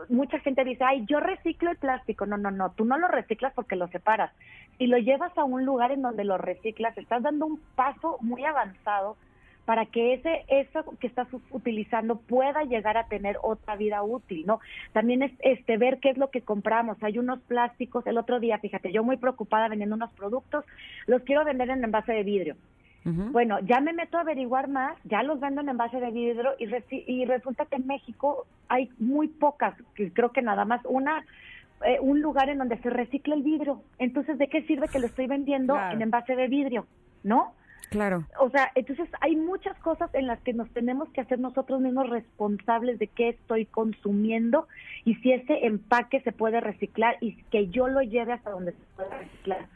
mucha gente dice, ay, yo reciclo el plástico. No, no, no, tú no lo reciclas porque lo separas. Si lo llevas a un lugar en donde lo reciclas, estás dando un paso muy avanzado para que ese eso que estás utilizando pueda llegar a tener otra vida útil, ¿no? También es este ver qué es lo que compramos. Hay unos plásticos, el otro día, fíjate, yo muy preocupada vendiendo unos productos, los quiero vender en envase de vidrio. Bueno, ya me meto a averiguar más, ya los vendo en envase de vidrio y, reci- y resulta que en México hay muy pocas, que creo que nada más una eh, un lugar en donde se recicla el vidrio. Entonces, ¿de qué sirve que lo estoy vendiendo Claro. en envase de vidrio? ¿No? Claro. O sea, entonces hay muchas cosas en las que nos tenemos que hacer nosotros mismos responsables de qué estoy consumiendo y si ese empaque se puede reciclar y que yo lo lleve hasta donde se pueda reciclar.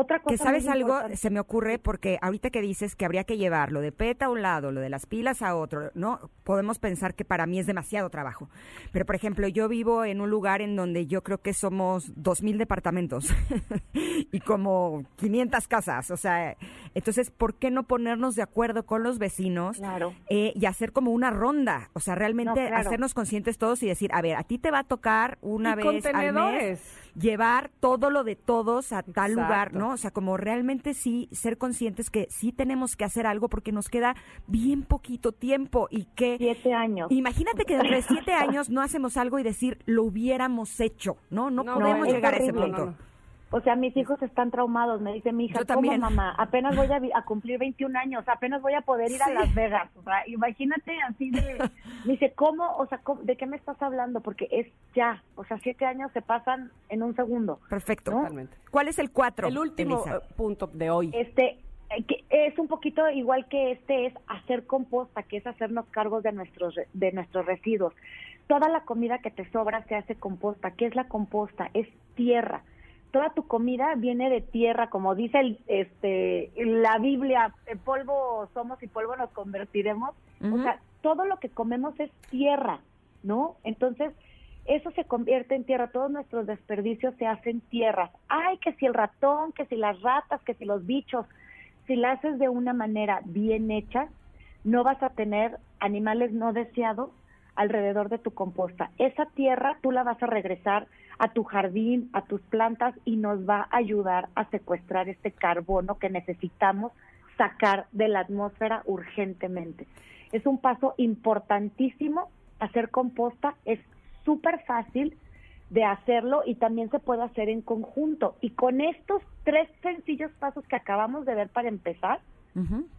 Otra cosa Que sabes algo, importante- se me ocurre porque ahorita que dices que habría que llevarlo de PET a un lado, lo de las pilas a otro, ¿no? Podemos pensar que para mí es demasiado trabajo. Pero, por ejemplo, yo vivo en un lugar en donde yo creo que somos dos mil departamentos y como 500 casas. O sea, entonces, ¿por qué no ponernos de acuerdo con los vecinos Claro. eh, y hacer como una ronda? O sea, realmente No, claro. hacernos conscientes todos y decir, a ver, a ti te va a tocar una Y vez al mes. Llevar todo lo de todos a tal Exacto. lugar, ¿no? O sea, como realmente sí ser conscientes que sí tenemos que hacer algo porque nos queda bien poquito tiempo y que Siete años. imagínate que dentro de siete años no hacemos algo y decir lo hubiéramos hecho, ¿no? No, No, podemos llegar a ese punto. No, no, no. O sea, mis hijos están traumados. Me dice mi hija, ¿cómo mamá? Apenas voy a, cumplir 21 años, apenas voy a poder ir a Las Vegas. O sea, imagínate así de... Me dice, ¿cómo? O sea, ¿cómo- ¿de qué me estás hablando? Porque es ya. O sea, siete años se pasan en un segundo. Perfecto. Totalmente. ¿Cuál es el cuatro? El último Elisa? eh, punto de hoy. Este, eh, que es un poquito igual que este, es hacer composta, que es hacernos cargos de nuestros, re- de nuestros residuos. Toda la comida que te sobra se hace composta. ¿Qué es la composta? Es tierra. Toda tu comida viene de tierra, como dice el, este, la Biblia, polvo somos y polvo nos convertiremos. O sea, todo lo que comemos es tierra, ¿no? Entonces, eso se convierte en tierra, todos nuestros desperdicios se hacen tierras. Ay, que si el ratón, que si las ratas, que si los bichos, si la haces de una manera bien hecha, no vas a tener animales no deseados alrededor de tu composta. Esa tierra tú la vas a regresar a tu jardín, a tus plantas y nos va a ayudar a secuestrar este carbono que necesitamos sacar de la atmósfera urgentemente. Es un paso importantísimo hacer composta, es súper fácil de hacerlo y también se puede hacer en conjunto. Y con estos tres sencillos pasos que acabamos de ver para empezar,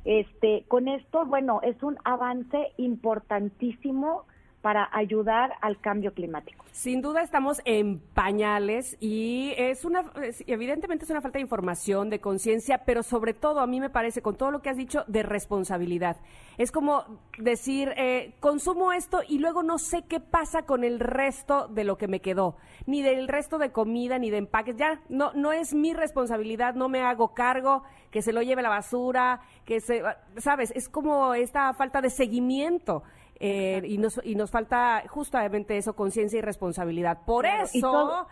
este, con esto, bueno, es un avance importantísimo para ayudar al cambio climático. Sin duda estamos en pañales y es una, evidentemente es una falta de información, de conciencia, pero sobre todo a mí me parece, con todo lo que has dicho, de responsabilidad. Es como decir, eh, consumo esto y luego no sé qué pasa con el resto de lo que me quedó, ni del resto de comida, ni de empaques. Ya, no, no es mi responsabilidad, no me hago cargo, que se lo lleve la basura, que se, sabes, es como esta falta de seguimiento. Eh, y, nos, y nos falta justamente eso, conciencia y responsabilidad. Por Claro, y eso, todo-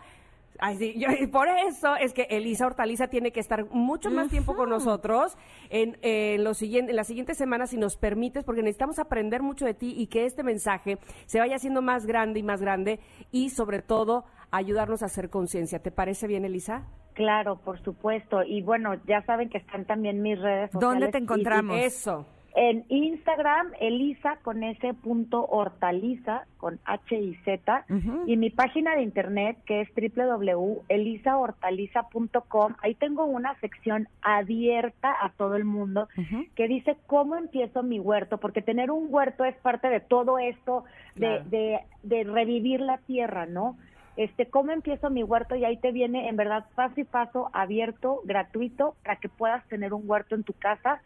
ay, sí, yo- y por eso es que Elisa Hortaliza tiene que estar mucho más tiempo con nosotros en, en los siguiente- en las siguientes semanas, si nos permites, porque necesitamos aprender mucho de ti y que este mensaje se vaya haciendo más grande y más grande y sobre todo ayudarnos a hacer conciencia. ¿Te parece bien, Elisa? Claro, por supuesto. Y bueno, ya saben que están también mis redes sociales. ¿Dónde te y- y- encontramos? Eso. En Instagram, Elisa con ese punto hortaliza, con H y Z, y mi página de internet que es www.elisahortaliza.com. Ahí tengo una sección abierta a todo el mundo que dice cómo empiezo mi huerto, porque tener un huerto es parte de todo esto, de, Claro. de, de revivir la tierra, ¿no? Este, cómo empiezo mi huerto y ahí te viene en verdad paso y paso abierto, gratuito, para que puedas tener un huerto en tu casa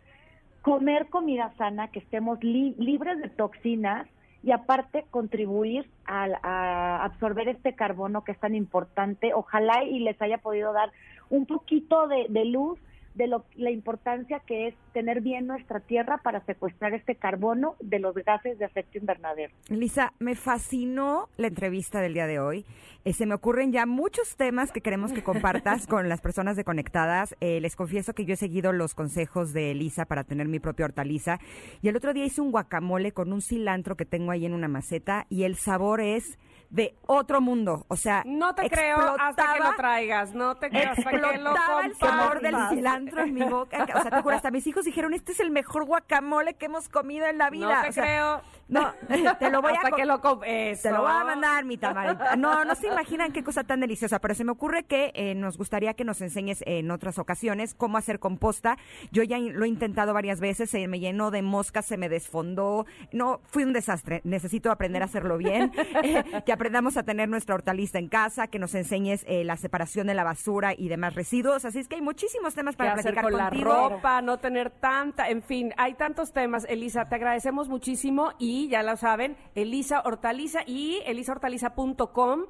comer comida sana, que estemos li- libres de toxinas y aparte contribuir al- a, absorber este carbono que es tan importante. Ojalá y les haya podido dar un poquito de luz de lo, la importancia que es tener bien nuestra tierra para secuestrar este carbono de los gases de efecto invernadero. Lisa, me fascinó la entrevista del día de hoy. Eh, se me ocurren ya muchos temas que queremos que compartas con las personas de Conectadas. Eh, les confieso que yo he seguido los consejos de Elisa para tener mi propia hortaliza. Y el otro día hice un guacamole con un cilantro que tengo ahí en una maceta y el sabor es de otro mundo. O sea, No te creo hasta que lo traigas, no te creo hasta que lo el sabor del cilantro en mi boca. O sea, te juro, hasta mis hijos dijeron, este es el mejor guacamole que hemos comido en la vida. No te O sea, creo. No, te lo voy a Hasta que lo. Te lo voy a mandar, mi tamarita. No, no se imaginan qué cosa tan deliciosa, pero se me ocurre que eh, nos gustaría que nos enseñes en otras ocasiones cómo hacer composta. Yo ya lo he intentado varias veces, se me llenó de moscas, se me desfondó. No, fui un desastre. Necesito aprender a hacerlo bien. Eh, aprendamos a tener nuestra hortaliza en casa, que nos enseñes eh, la separación de la basura y demás residuos. Así es que hay muchísimos temas qué para hacer platicar con contigo. la ropa, no tener tanta, en fin, hay tantos temas. Elisa, te agradecemos muchísimo y ya lo saben, Elisa Hortaliza y elisahortaliza.com,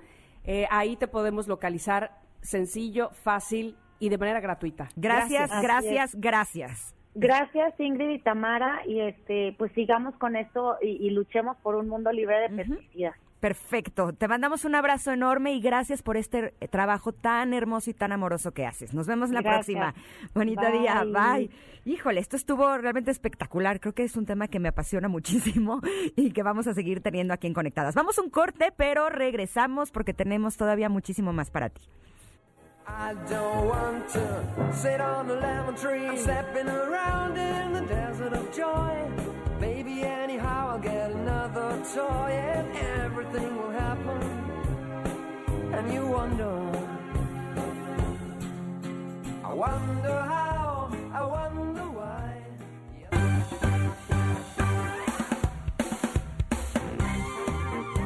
eh, ahí te podemos localizar sencillo, fácil y de manera gratuita. Gracias, gracias, gracias. Gracias Ingrid y Tamara y este pues sigamos con esto y, y luchemos por un mundo libre de pesticidas. Perfecto. Te mandamos un abrazo enorme y gracias por este trabajo tan hermoso y tan amoroso que haces. Nos vemos la Gracias. próxima. Bonito Bye. día. Bye. Híjole, esto estuvo realmente espectacular. Creo que es un tema que me apasiona muchísimo y que vamos a seguir teniendo aquí en Conectadas. Vamos a un corte, pero regresamos porque tenemos todavía muchísimo más para ti. I don't want to sit on a lemon tree. I'm stepping around in the desert of joy. Maybe anyhow I'll get toy and everything will happen. And you wonder, I wonder how, I wonder why.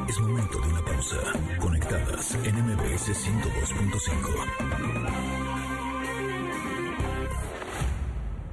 Es momento de una pausa. Conectadas en MBS 102.5.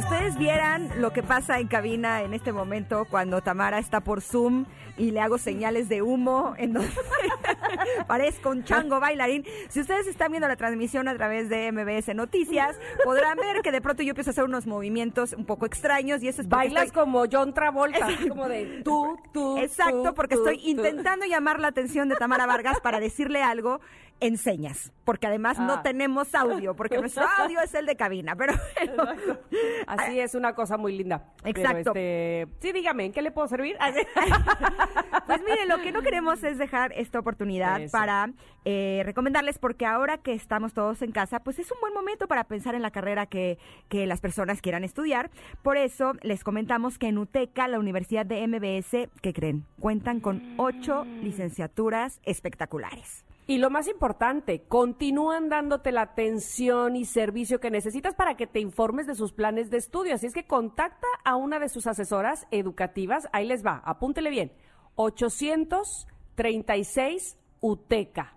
Si ustedes vieran lo que pasa en cabina en este momento cuando Tamara está por Zoom y le hago señales de humo en donde parezco un chango bailarín. Si ustedes están viendo la transmisión a través de MBS Noticias, podrán ver que de pronto yo empiezo a hacer unos movimientos un poco extraños y eso es Bailas estoy- como John Travolta, así como de tú, tú. Exacto, tú, porque tú, estoy tú. intentando llamar la atención de Tamara Vargas para decirle algo en señas, porque además no Ah. tenemos audio, porque nuestro audio es el de cabina, pero bueno. Así es una cosa muy linda. Exacto. este, sí, dígame, ¿en qué le puedo servir? Pues miren, lo que no queremos es dejar esta oportunidad Eso. para eh, recomendarles, porque ahora que estamos todos en casa, pues es un buen momento para pensar en la carrera que, que las personas quieran estudiar. Por eso les comentamos que en UTECA, la Universidad de MBS, ¿qué creen? Cuentan con ocho licenciaturas espectaculares. Y lo más importante, continúan dándote la atención y servicio que necesitas para que te informes de sus planes de estudio. Así es que contacta a una de sus asesoras educativas. Ahí les va, apúntele bien. 836 UTECA.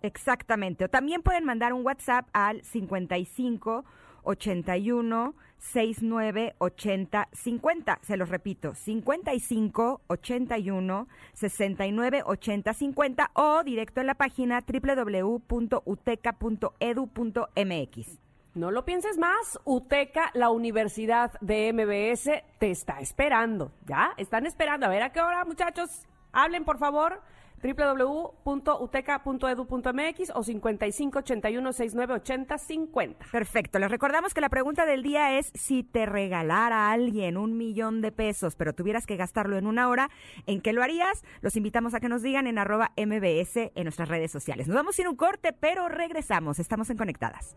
Exactamente. O también pueden mandar un WhatsApp al 55 81 69 80 50. Se los repito, 55 81 69 80 50 o directo en la página www.uteca.edu.mx. No lo pienses más, UTECA, la Universidad de MBS, te está esperando. ¿Ya? Están esperando. A ver a qué hora, muchachos. Hablen, por favor. www.uteca.edu.mx o 5581698050. Perfecto. Les recordamos que la pregunta del día es si te regalara a alguien un millón de pesos, pero tuvieras que gastarlo en una hora, ¿en qué lo harías? Los invitamos a que nos digan en arroba MBS en nuestras redes sociales. Nos vamos a un corte, pero regresamos. Estamos en Conectadas.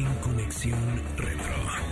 en Conexión Retro.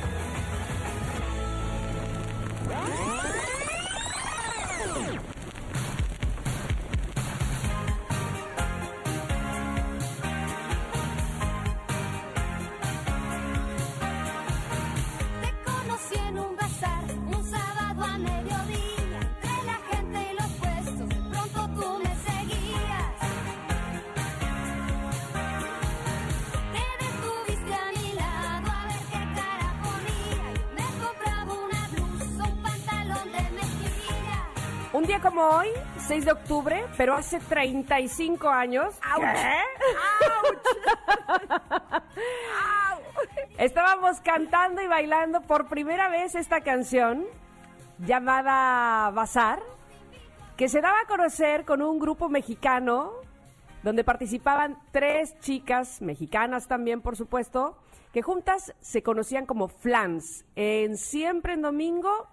Día como hoy, 6 de octubre, pero hace 35 años. ¿Qué? Estábamos cantando y bailando por primera vez esta canción llamada Bazar, que se daba a conocer con un grupo mexicano donde participaban tres chicas mexicanas también, por supuesto, que juntas se conocían como Flans. En Siempre en Domingo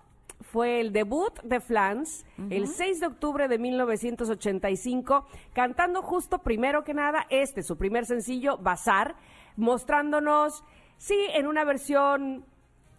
fue el debut de Flans el 6 de octubre de 1985, cantando justo primero que nada este, su primer sencillo, Bazar, mostrándonos, sí, en una versión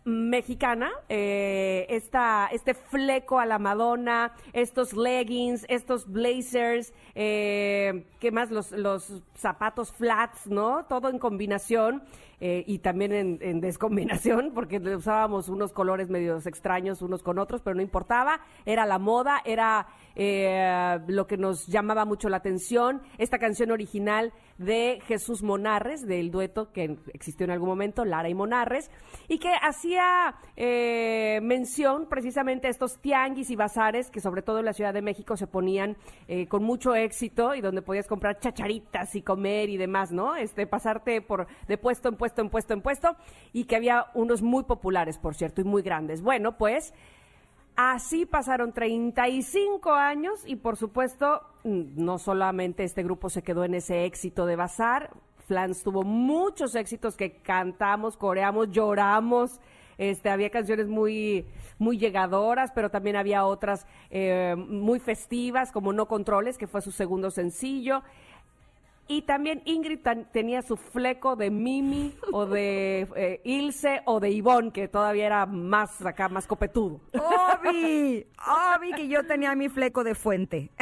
mexicana, eh, esta, este fleco a la Madonna, estos leggings, estos blazers, eh, ¿qué más? Los, los zapatos flats, ¿no? Todo en combinación eh, y también en, en descombinación, porque usábamos unos colores medios extraños unos con otros, pero no importaba, era la moda, era eh, lo que nos llamaba mucho la atención, esta canción original de Jesús Monarres, del dueto que existió en algún momento, Lara y Monarres, y que hacía eh, mención precisamente a estos tianguis y bazares que sobre todo en la Ciudad de México se ponían eh, con mucho éxito y donde podías comprar chacharitas y comer y demás, ¿no? Este, pasarte por de puesto en puesto en puesto en puesto y que había unos muy populares, por cierto, y muy grandes. Bueno, pues Así pasaron 35 años y por supuesto no solamente este grupo se quedó en ese éxito de Bazar, Flans tuvo muchos éxitos que cantamos, coreamos, lloramos Este, había canciones muy, muy llegadoras, pero también había otras eh, muy festivas, como No Controles, que fue su segundo sencillo. Y también Ingrid tenía su fleco de Mimi o de eh, Ilse o de Ivonne, que todavía era más acá, más copetudo. Obi, Obi, que yo tenía mi fleco de fuente.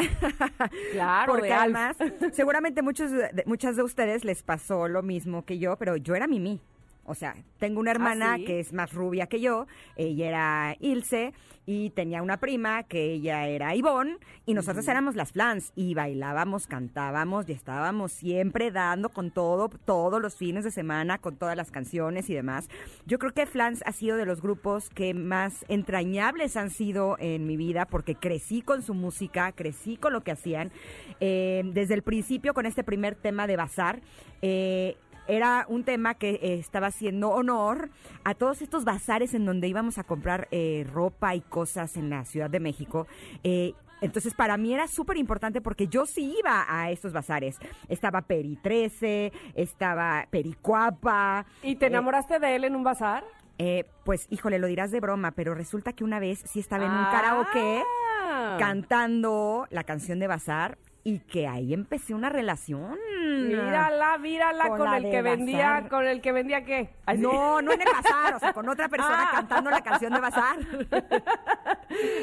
Claro, Porque además, seguramente muchos de, muchas de ustedes les pasó lo mismo que yo, pero yo era Mimi. O sea, tengo una hermana ¿Ah, sí? que es más rubia que yo, ella era Ilse, y tenía una prima que ella era Ivonne, y nosotros éramos las flans, y bailábamos, cantábamos, y estábamos siempre dando con todo, todos los fines de semana, con todas las canciones y demás. Yo creo que Flans ha sido de los grupos que más entrañables han sido en mi vida, porque crecí con su música, crecí con lo que hacían. Eh, desde el principio, con este primer tema de Bazar, eh, era un tema que eh, estaba haciendo honor a todos estos bazares en donde íbamos a comprar eh, ropa y cosas en la Ciudad de México. Eh, entonces, para mí era súper importante porque yo sí iba a estos bazares. Estaba Peri 13, estaba Pericuapa. ¿Y te enamoraste de él en un bazar? eh, pues, híjole, lo dirás de broma, pero resulta que una vez sí estaba en un Ah. karaoke cantando la canción de Bazar y que ahí empecé una relación. Mírala, mírala Con con, el que vendía, Bazar. con el que vendía qué. No, no en el bazar, o sea, con otra persona Ah. cantando la canción de bazar.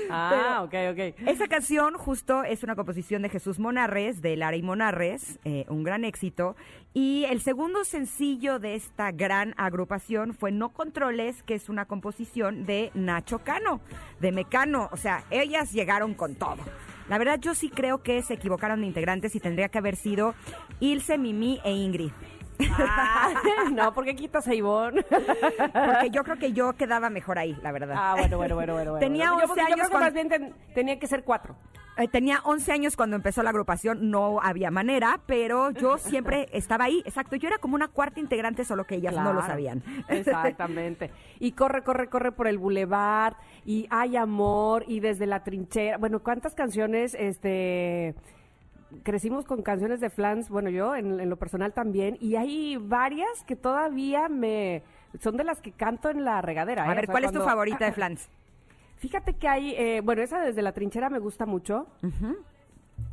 Ah, ok, ok. Esa canción justo es una composición de Jesús Monarres, de Lara y Monarres, eh, un gran éxito. Y el segundo sencillo de esta gran agrupación fue No Controles, que es una composición de Nacho Cano, de Mecano. O sea, ellas llegaron con todo. La verdad, yo sí creo que se equivocaron de integrantes y tendría que haber sido Ilse, Mimi e Ingrid. Ah, no, ¿por qué quitas a Ivonne? Porque yo creo que yo quedaba mejor ahí, la verdad. Ah, bueno, bueno, bueno, bueno. bueno. Tenía Yo- 11 yo, yo años creo que cuando- más bien ten- tenía que ser cuatro. Eh, tenía 11 años cuando empezó la agrupación, no había manera, pero yo siempre estaba ahí. Exacto, yo era como una cuarta integrante, solo que ellas no lo sabían. Exactamente. Y corre, corre, corre por el bulevar, y hay amor, y desde la trinchera. Bueno, ¿cuántas canciones, este... Crecimos con canciones de Flans, bueno, yo en, en lo personal también, y hay varias que todavía me... Son de las que canto en la regadera. A ¿eh? ver, O sea, ¿cuál es tu favorita de Flans? Fíjate que hay, eh, bueno, esa desde la trinchera me gusta mucho.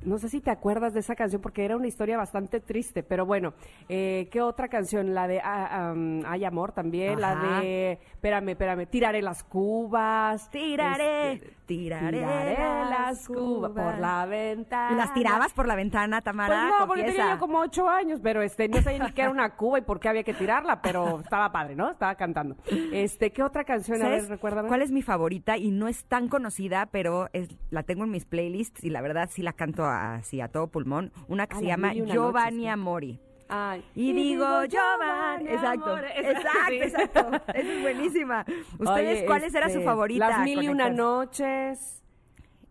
No sé si te acuerdas de esa canción porque era una historia bastante triste, pero bueno, eh, ¿qué otra canción? La de ah, am, Hay Amor también, Ajá. la de, espérame, espérame, Tiraré las cubas. Tiraré, este, tiraré las las cubas por la ventana. ¿Y las tirabas por la ventana, Pues Tamara? no, porque tenía yo como ocho años, pero este, no sabía ni qué era una cuba y por qué había que tirarla, pero estaba padre, ¿no? Estaba cantando. Este, ¿qué otra canción? A ¿Sabes ver, recuérdame. ¿Cuál es mi favorita? Y no es tan conocida, pero es, la tengo en mis playlists y la verdad sí la canto así a todo pulmón. Una que A se llama Giovanni noches, sí. Amori. Ay. Y, digo, Giovanni. Exacto. Exacto, Sí. exacto. Esa es buenísima. ¿Ustedes Oye, cuáles era su este, favorita? Las mil y una Conectadas?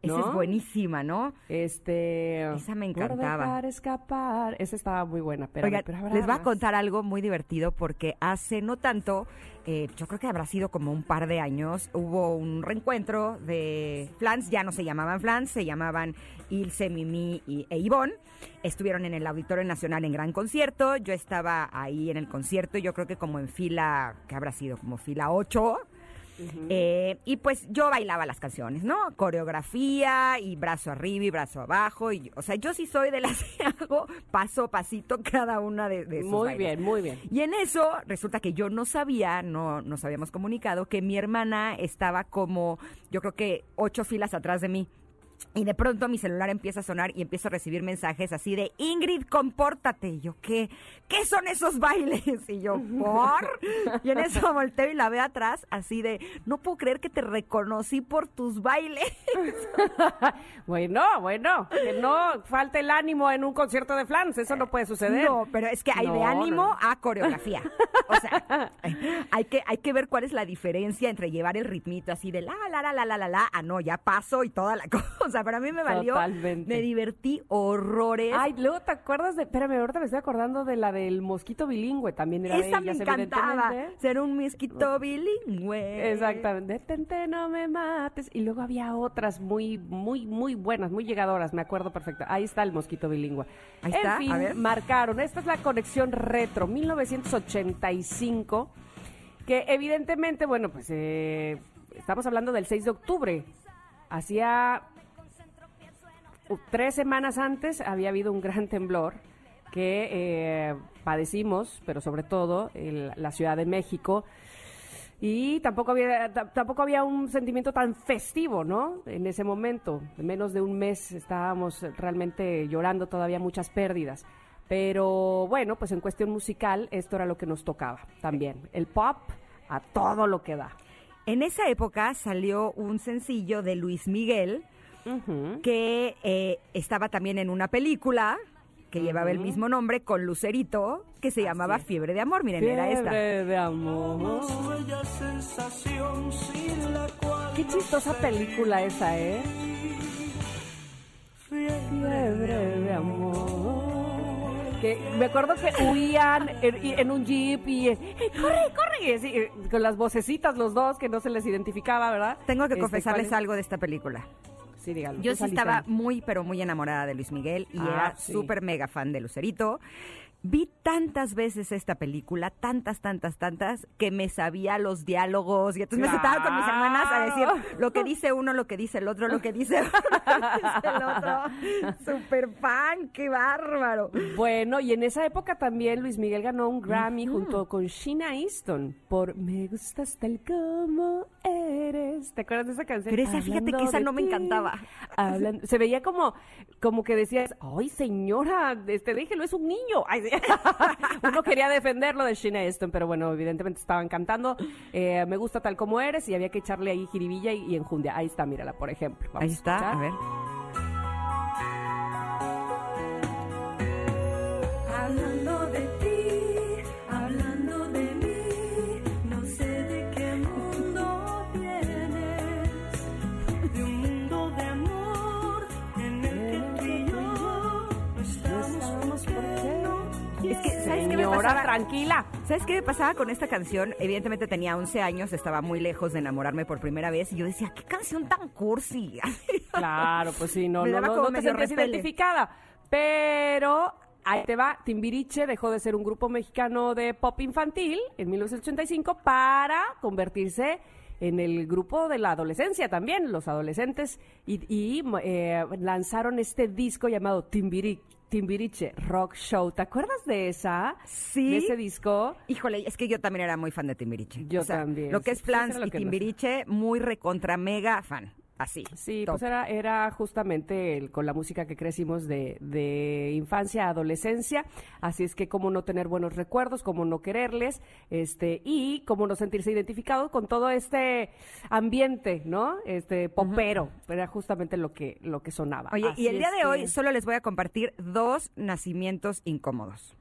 Esa es buenísima, ¿no? Este. Esa me encantaba. dejar escapar. Esa estaba muy buena. Pero, les voy a contar algo muy divertido porque hace no tanto, eh, yo creo que habrá sido como un par de años, hubo un reencuentro de Flans, ya no se llamaban Flans, se llamaban Ilse, Mimi y, e Ivonne. Estuvieron en el Auditorio Nacional en gran concierto, yo estaba ahí en el concierto, yo creo que como en fila, que habrá sido como fila 8. Eh, y pues yo bailaba las canciones, ¿no? Coreografía y brazo arriba y brazo abajo. Y, o sea, yo sí soy de las que hago paso a pasito cada una de, de sus Muy bailes. bien, muy bien. Y en eso resulta que yo no sabía, no nos habíamos comunicado, que mi hermana estaba como, yo creo que ocho filas atrás de mí. Y de pronto mi celular empieza a sonar y empiezo a recibir mensajes así de Ingrid, compórtate. Y yo, ¿qué? ¿Qué son esos bailes? Y yo, ¿por? Y en eso volteo y la veo atrás, así de, no puedo creer que te reconocí por tus bailes. bueno, bueno. Que no falte el ánimo en un concierto de Flans. Eso no puede suceder. No, pero es que hay de ánimo no. a coreografía. O sea, hay que, hay que ver cuál es la diferencia entre llevar el ritmito así de la, la, la, la, la, la, la, a no, ya paso y toda la cosa. Para mí me valió, Totalmente. me divertí horrores. Ay, luego te acuerdas de. Espérame, ahorita me estoy acordando de la del mosquito bilingüe. También era de Esa me ellas, encantaba, evidentemente. ser un misquito bilingüe. Exactamente. Detente, no me mates. Y luego había otras muy, muy, muy buenas, muy llegadoras, me acuerdo perfecto. Ahí está el mosquito bilingüe. Ahí en está, fin, a ver. marcaron. Esta es la conexión retro, 1985. que evidentemente, bueno, pues eh, estamos hablando del 6 de octubre. Hacía tres semanas antes había habido un gran temblor que eh, padecimos, pero sobre todo la Ciudad de México. Y tampoco había, ta- tampoco había un sentimiento tan festivo, ¿no? En ese momento, en menos de un mes estábamos realmente llorando todavía muchas pérdidas. Pero bueno, pues en cuestión musical esto era lo que nos tocaba también. El pop a todo lo que da. En esa época salió un sencillo de Luis Miguel Que eh, estaba también en una película que llevaba el mismo nombre con Lucerito que se llamaba Fiebre de Amor. Miren, era esta. Fiebre de amor. Qué chistosa película esa, ¿eh? Fiebre de amor. Que me acuerdo que huían en, un jeep y eh, ¡corre, corre! Y eh, con las vocecitas los dos que no se les identificaba, ¿verdad? Tengo que Este, confesarles algo de esta película. Sí, dígalo. Yo sí estaba muy, pero muy enamorada de Luis Miguel y Ah, era sí. súper mega fan de Lucerito. Vi tantas veces esta película, tantas, tantas, tantas, que me sabía los diálogos y entonces me sentaba con mis hermanas a decir lo que dice uno, lo que dice el otro, lo que dice, uno, lo que dice el otro. Súper fan, qué bárbaro. Bueno, y en esa época también Luis Miguel ganó un Grammy junto con Sheena Easton por Me gustas tal como eres. ¿Te acuerdas de esa canción? Pero esa, fíjate que esa no me encantaba. se veía como, como que decías, ay señora, este, déjelo, es un niño. Ay, Uno quería defenderlo de Sheena Easton, pero bueno, evidentemente estaban cantando eh, Me gusta tal como eres y había que echarle ahí jiribilla y, y enjundia. Ahí está, mírala, por ejemplo. Vamos Ahí está, a ver. ¿Sabes qué me Señora, tranquila. ¿Sabes qué me pasaba con esta canción? Evidentemente tenía 11 años, estaba muy lejos de enamorarme por primera vez y yo decía, qué canción tan cursi. Claro, pues sí, no, Me no, no, no te sentías identificada. Pero ahí te va, Timbiriche dejó de ser un grupo mexicano de pop infantil en 1985 para convertirse en el grupo de la adolescencia también, los adolescentes, y, y, eh, lanzaron este disco llamado Timbiri- Timbiriche Rock Show. ¿Te acuerdas de esa? Sí. De ese disco. Híjole, es que yo también era muy fan de Timbiriche. Yo también, Lo que es Flans y Timbiriche, muy recontra mega fan. Así. Sí, top. pues era, era justamente el- con la música que crecimos de, de infancia a adolescencia, así es que cómo no tener buenos recuerdos, cómo no quererles, este, y cómo no sentirse identificado con todo este ambiente, ¿no? Este popero, era justamente lo que, lo que sonaba. Oye, Así y el día de que- hoy solo les voy a compartir dos nacimientos incómodos.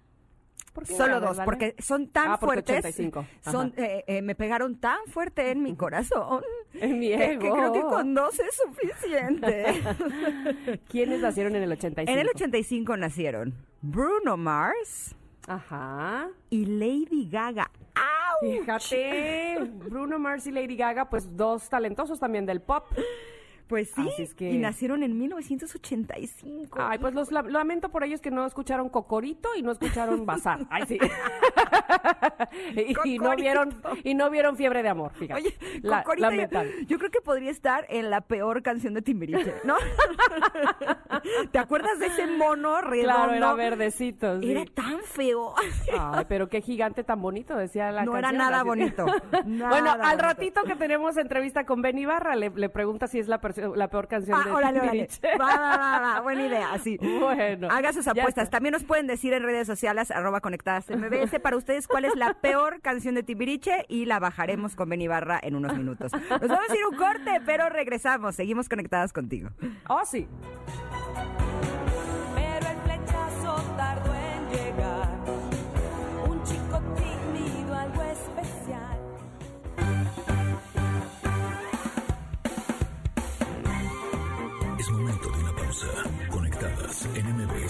¿Por qué? Solo dos, dale. porque son tan Ah, porque fuertes. 85. Ajá. Son, eh, eh, me pegaron tan fuerte en mi corazón. En mi que, que ego. creo que con dos es suficiente. ¿Quiénes nacieron en el 85? en el 85 nacieron Bruno Mars Ajá. y Lady Gaga. ¡Auch! Fíjate, Bruno Mars y Lady Gaga, pues dos talentosos también del pop. Pues sí, Así es que- y nacieron en 1985. Ay, pues los la- lamento por ellos que no escucharon Cocorito y no escucharon Bazar. Ay, sí. y, y no vieron y no vieron Fiebre de Amor, fíjate. Oye, La- Cocorito, yo, creo que podría estar en la peor canción de Timbiriche, ¿no? ¿Te acuerdas de ese mono redondo? Claro, era verdecito. sí. Era tan feo. Ay, pero qué gigante tan bonito, decía la No era nada bonito, nada bueno, al bonito. ratito que tenemos entrevista con Ben Ibarra, le, le pregunta si es la, la peor canción Ah, de órale, órale. Va, va, va, va, buena idea, sí. Bueno, Haga sus apuestas. También nos pueden decir en redes sociales, arroba conectadas MBS, para ustedes cuál es la peor canción de Timbiriche y la bajaremos con Beni Barra en unos minutos. Nos vamos a ir un corte, pero regresamos. Seguimos conectadas contigo. Oh, sí.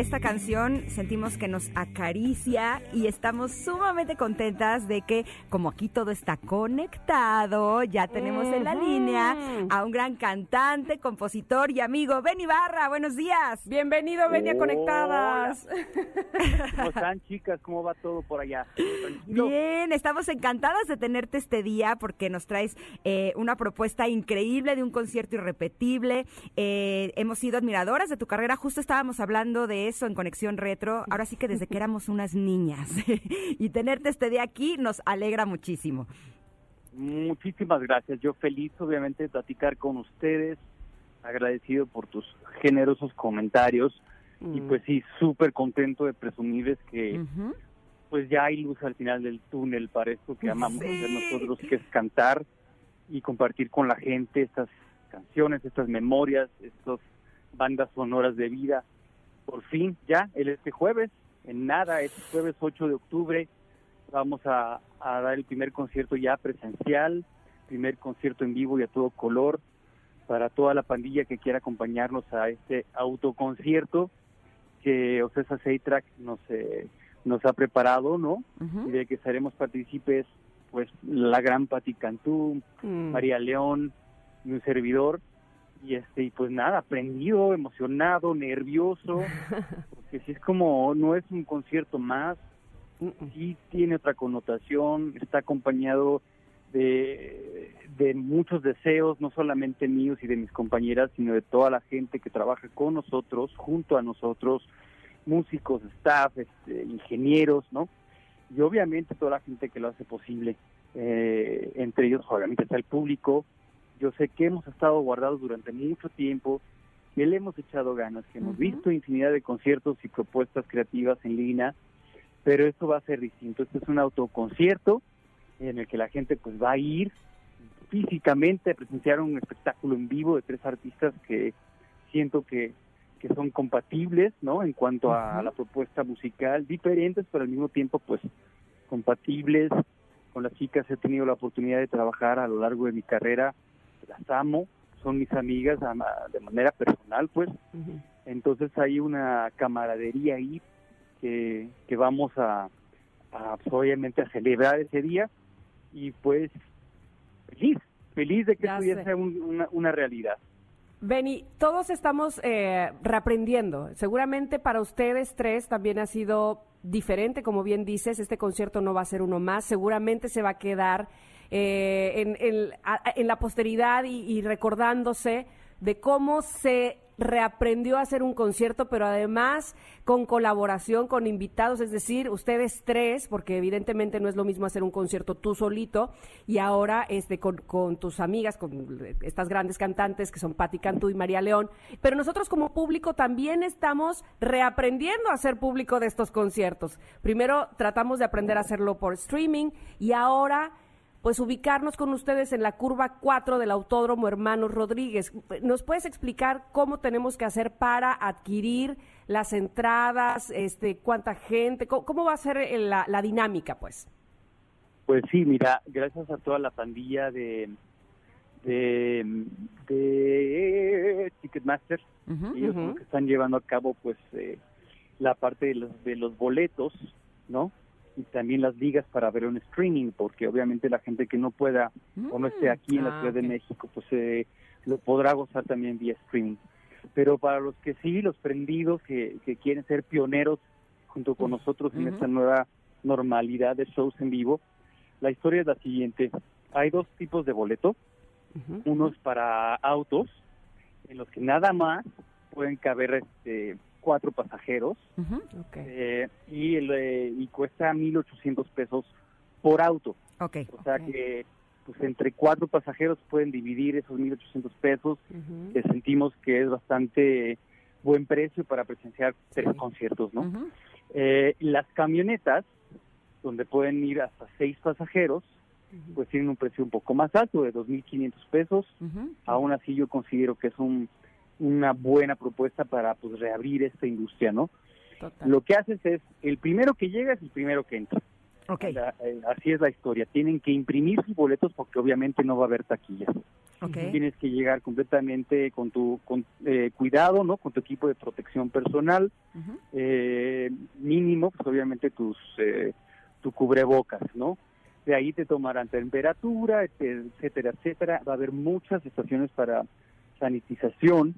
esta canción sentimos que nos acaricia y estamos sumamente contentas de que como aquí todo está conectado, ya tenemos en la línea a un gran cantante, compositor y amigo, Ben Ibarra. Buenos días. Bienvenido, Hola. Conectadas. ¿Cómo están, chicas? ¿Cómo va todo por allá? Tranquilo. Bien, estamos encantadas de tenerte este día porque nos traes eh, una propuesta increíble de un concierto irrepetible. Eh, hemos sido admiradoras de tu carrera, justo estábamos hablando de eso en Conexión Retro, ahora sí que desde que éramos unas niñas. y tenerte este día aquí nos alegra muchísimo. Muchísimas gracias. Yo feliz, obviamente, de platicar con ustedes. Agradecido por tus generosos comentarios. Y Mm. pues sí, súper contento de presumirles que pues ya hay luz al final del túnel para esto que amamos Sí. hacer nosotros, que es cantar y compartir con la gente estas canciones, estas memorias, estas bandas sonoras de vida. Por fin, ya, el este jueves, en nada, este jueves 8 de octubre, vamos a, a dar el primer concierto ya presencial, primer concierto en vivo y a todo color para toda la pandilla que quiera acompañarnos a este autoconcierto que Ocesa Seitrack nos eh, nos ha preparado, ¿no? Ujú. Y de que seremos partícipes, pues, la gran Pati Cantú, Mm. María León y un servidor. Y este, y pues nada, aprendido, emocionado, nervioso, porque si es como, no es un concierto más, sí tiene otra connotación, está acompañado de, de muchos deseos, no solamente míos y de mis compañeras, sino de toda la gente que trabaja con nosotros, junto a nosotros, músicos, staff, este, ingenieros, ¿no? Y obviamente toda la gente que lo hace posible. Eh, entre ellos, obviamente, está el público. Yo sé que hemos estado guardados durante mucho tiempo, que le hemos echado ganas, que hemos visto infinidad de conciertos y propuestas creativas en línea, pero esto va a ser distinto. Este es un autoconcierto en el que la gente pues va a ir físicamente a presenciar un espectáculo en vivo de tres artistas que siento que, que son compatibles, ¿no? En cuanto a la propuesta musical, diferentes, pero al mismo tiempo pues compatibles. Con las chicas he tenido la oportunidad de trabajar a lo largo de mi carrera, las amo, son mis amigas ama- de manera personal, pues. Entonces hay una camaradería ahí que, que vamos a, a, pues, obviamente a celebrar ese día y pues feliz, feliz de que Ya esto ya sea un- una, una realidad. Beni, todos estamos eh, reaprendiendo. Seguramente para ustedes tres también ha sido diferente, como bien dices, este concierto no va a ser uno más, seguramente se va a quedar eh, en, la posteridad y, y recordándose de cómo se reaprendió a hacer un concierto, pero además con colaboración, con invitados, es decir, ustedes tres, porque evidentemente no es lo mismo hacer un concierto tú solito, y ahora este, con, con tus amigas, con estas grandes cantantes que son Patti Cantú y María León, pero nosotros como público también estamos reaprendiendo a ser público de estos conciertos. Primero tratamos de aprender a hacerlo por streaming y ahora pues ubicarnos con ustedes en la curva 4 del Autódromo Hermanos Rodríguez. ¿Nos puedes explicar cómo tenemos que hacer para adquirir las entradas, este, cuánta gente, cómo, cómo va a ser eh, la, la dinámica, pues? Pues sí, mira, gracias a toda la pandilla de de, de Ticketmaster, Ujú. ellos son Ujú. los que están llevando a cabo pues eh, la parte de los, de los boletos, ¿no? Y también las ligas para ver un streaming, porque obviamente la gente que no pueda o no esté aquí en la Ah, Ciudad de México, pues eh, lo podrá gozar también vía streaming. Pero para los que sí, los prendidos que, que quieren ser pioneros junto con nosotros en esta nueva normalidad de shows en vivo, la historia es la siguiente. Hay dos tipos de boleto, unos para autos, en los que nada más pueden caber este, cuatro pasajeros, eh, y, el, eh, y cuesta 1.800 pesos por auto. O sea que pues entre cuatro pasajeros pueden dividir esos 1.800 pesos, que sentimos que es bastante buen precio para presenciar tres Sí. conciertos, ¿no? Eh, las camionetas, donde pueden ir hasta seis pasajeros, pues tienen un precio un poco más alto, de 2.500 pesos. Aún así yo considero que es un, una buena propuesta para pues reabrir esta industria, ¿no? Total. Lo que haces es, el primero que llega es el primero que entra. Ok. La- eh, así es la historia. Tienen que imprimir sus boletos porque obviamente no va a haber taquillas. Ok. Tienes que llegar completamente con tu con, eh, cuidado, ¿no? Con tu equipo de protección personal, eh, mínimo, pues obviamente tus eh, tu cubrebocas, ¿no? De ahí te tomarán temperatura, et- etcétera, etcétera. Va a haber muchas estaciones para sanitización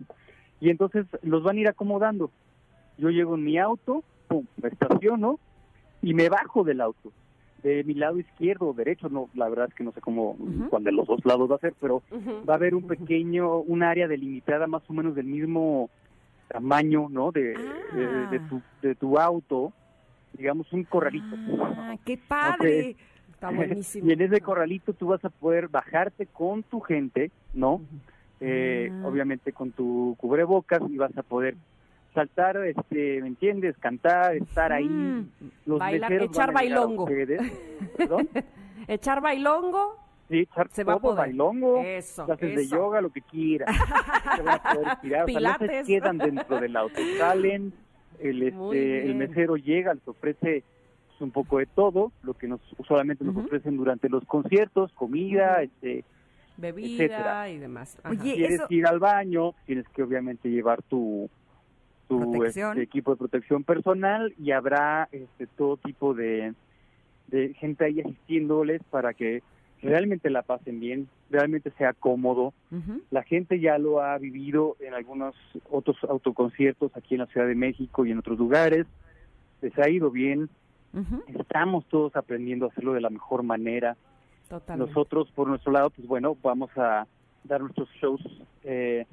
y entonces los van a ir acomodando. Yo llego en mi auto, pum, me estaciono y me bajo del auto. De mi lado izquierdo o derecho, no, la verdad es que no sé cómo, Ujú. cuál de los dos lados va a ser, pero va a haber un pequeño, un área delimitada más o menos del mismo tamaño, ¿no? De, Ah. de, de tu, de tu auto, digamos un corralito. Ah, qué padre. Está buenísimo. y en ese corralito tú vas a poder bajarte con tu gente, ¿no? Eh, Ah. Obviamente con tu cubrebocas y vas a poder saltar, este, ¿me entiendes? Cantar, estar ahí. Mm. Los meseros echar bailongo. Echar bailongo. Sí, echar Se va a todo, poder. bailongo, Eso, clases de yoga, lo que quieras. Se van a poder estirar, o sea, no se quedan dentro del auto, salen, el, este, el mesero llega, les ofrece pues, un poco de todo, lo que nos usualmente nos ofrecen durante los conciertos, comida, Ujú. este, Bebida Etcétera. y demás. Ajá. Oye, quieres eso- ir al baño, tienes que obviamente llevar tu, este, equipo de protección personal y habrá este, todo tipo de, de gente ahí asistiéndoles para que realmente la pasen bien, realmente sea cómodo. La gente ya lo ha vivido en algunos otros autoconciertos aquí en la Ciudad de México y en otros lugares. Les ha ido bien. Estamos todos aprendiendo a hacerlo de la mejor manera. Nosotros, por nuestro lado, pues bueno, vamos a dar nuestros shows eh,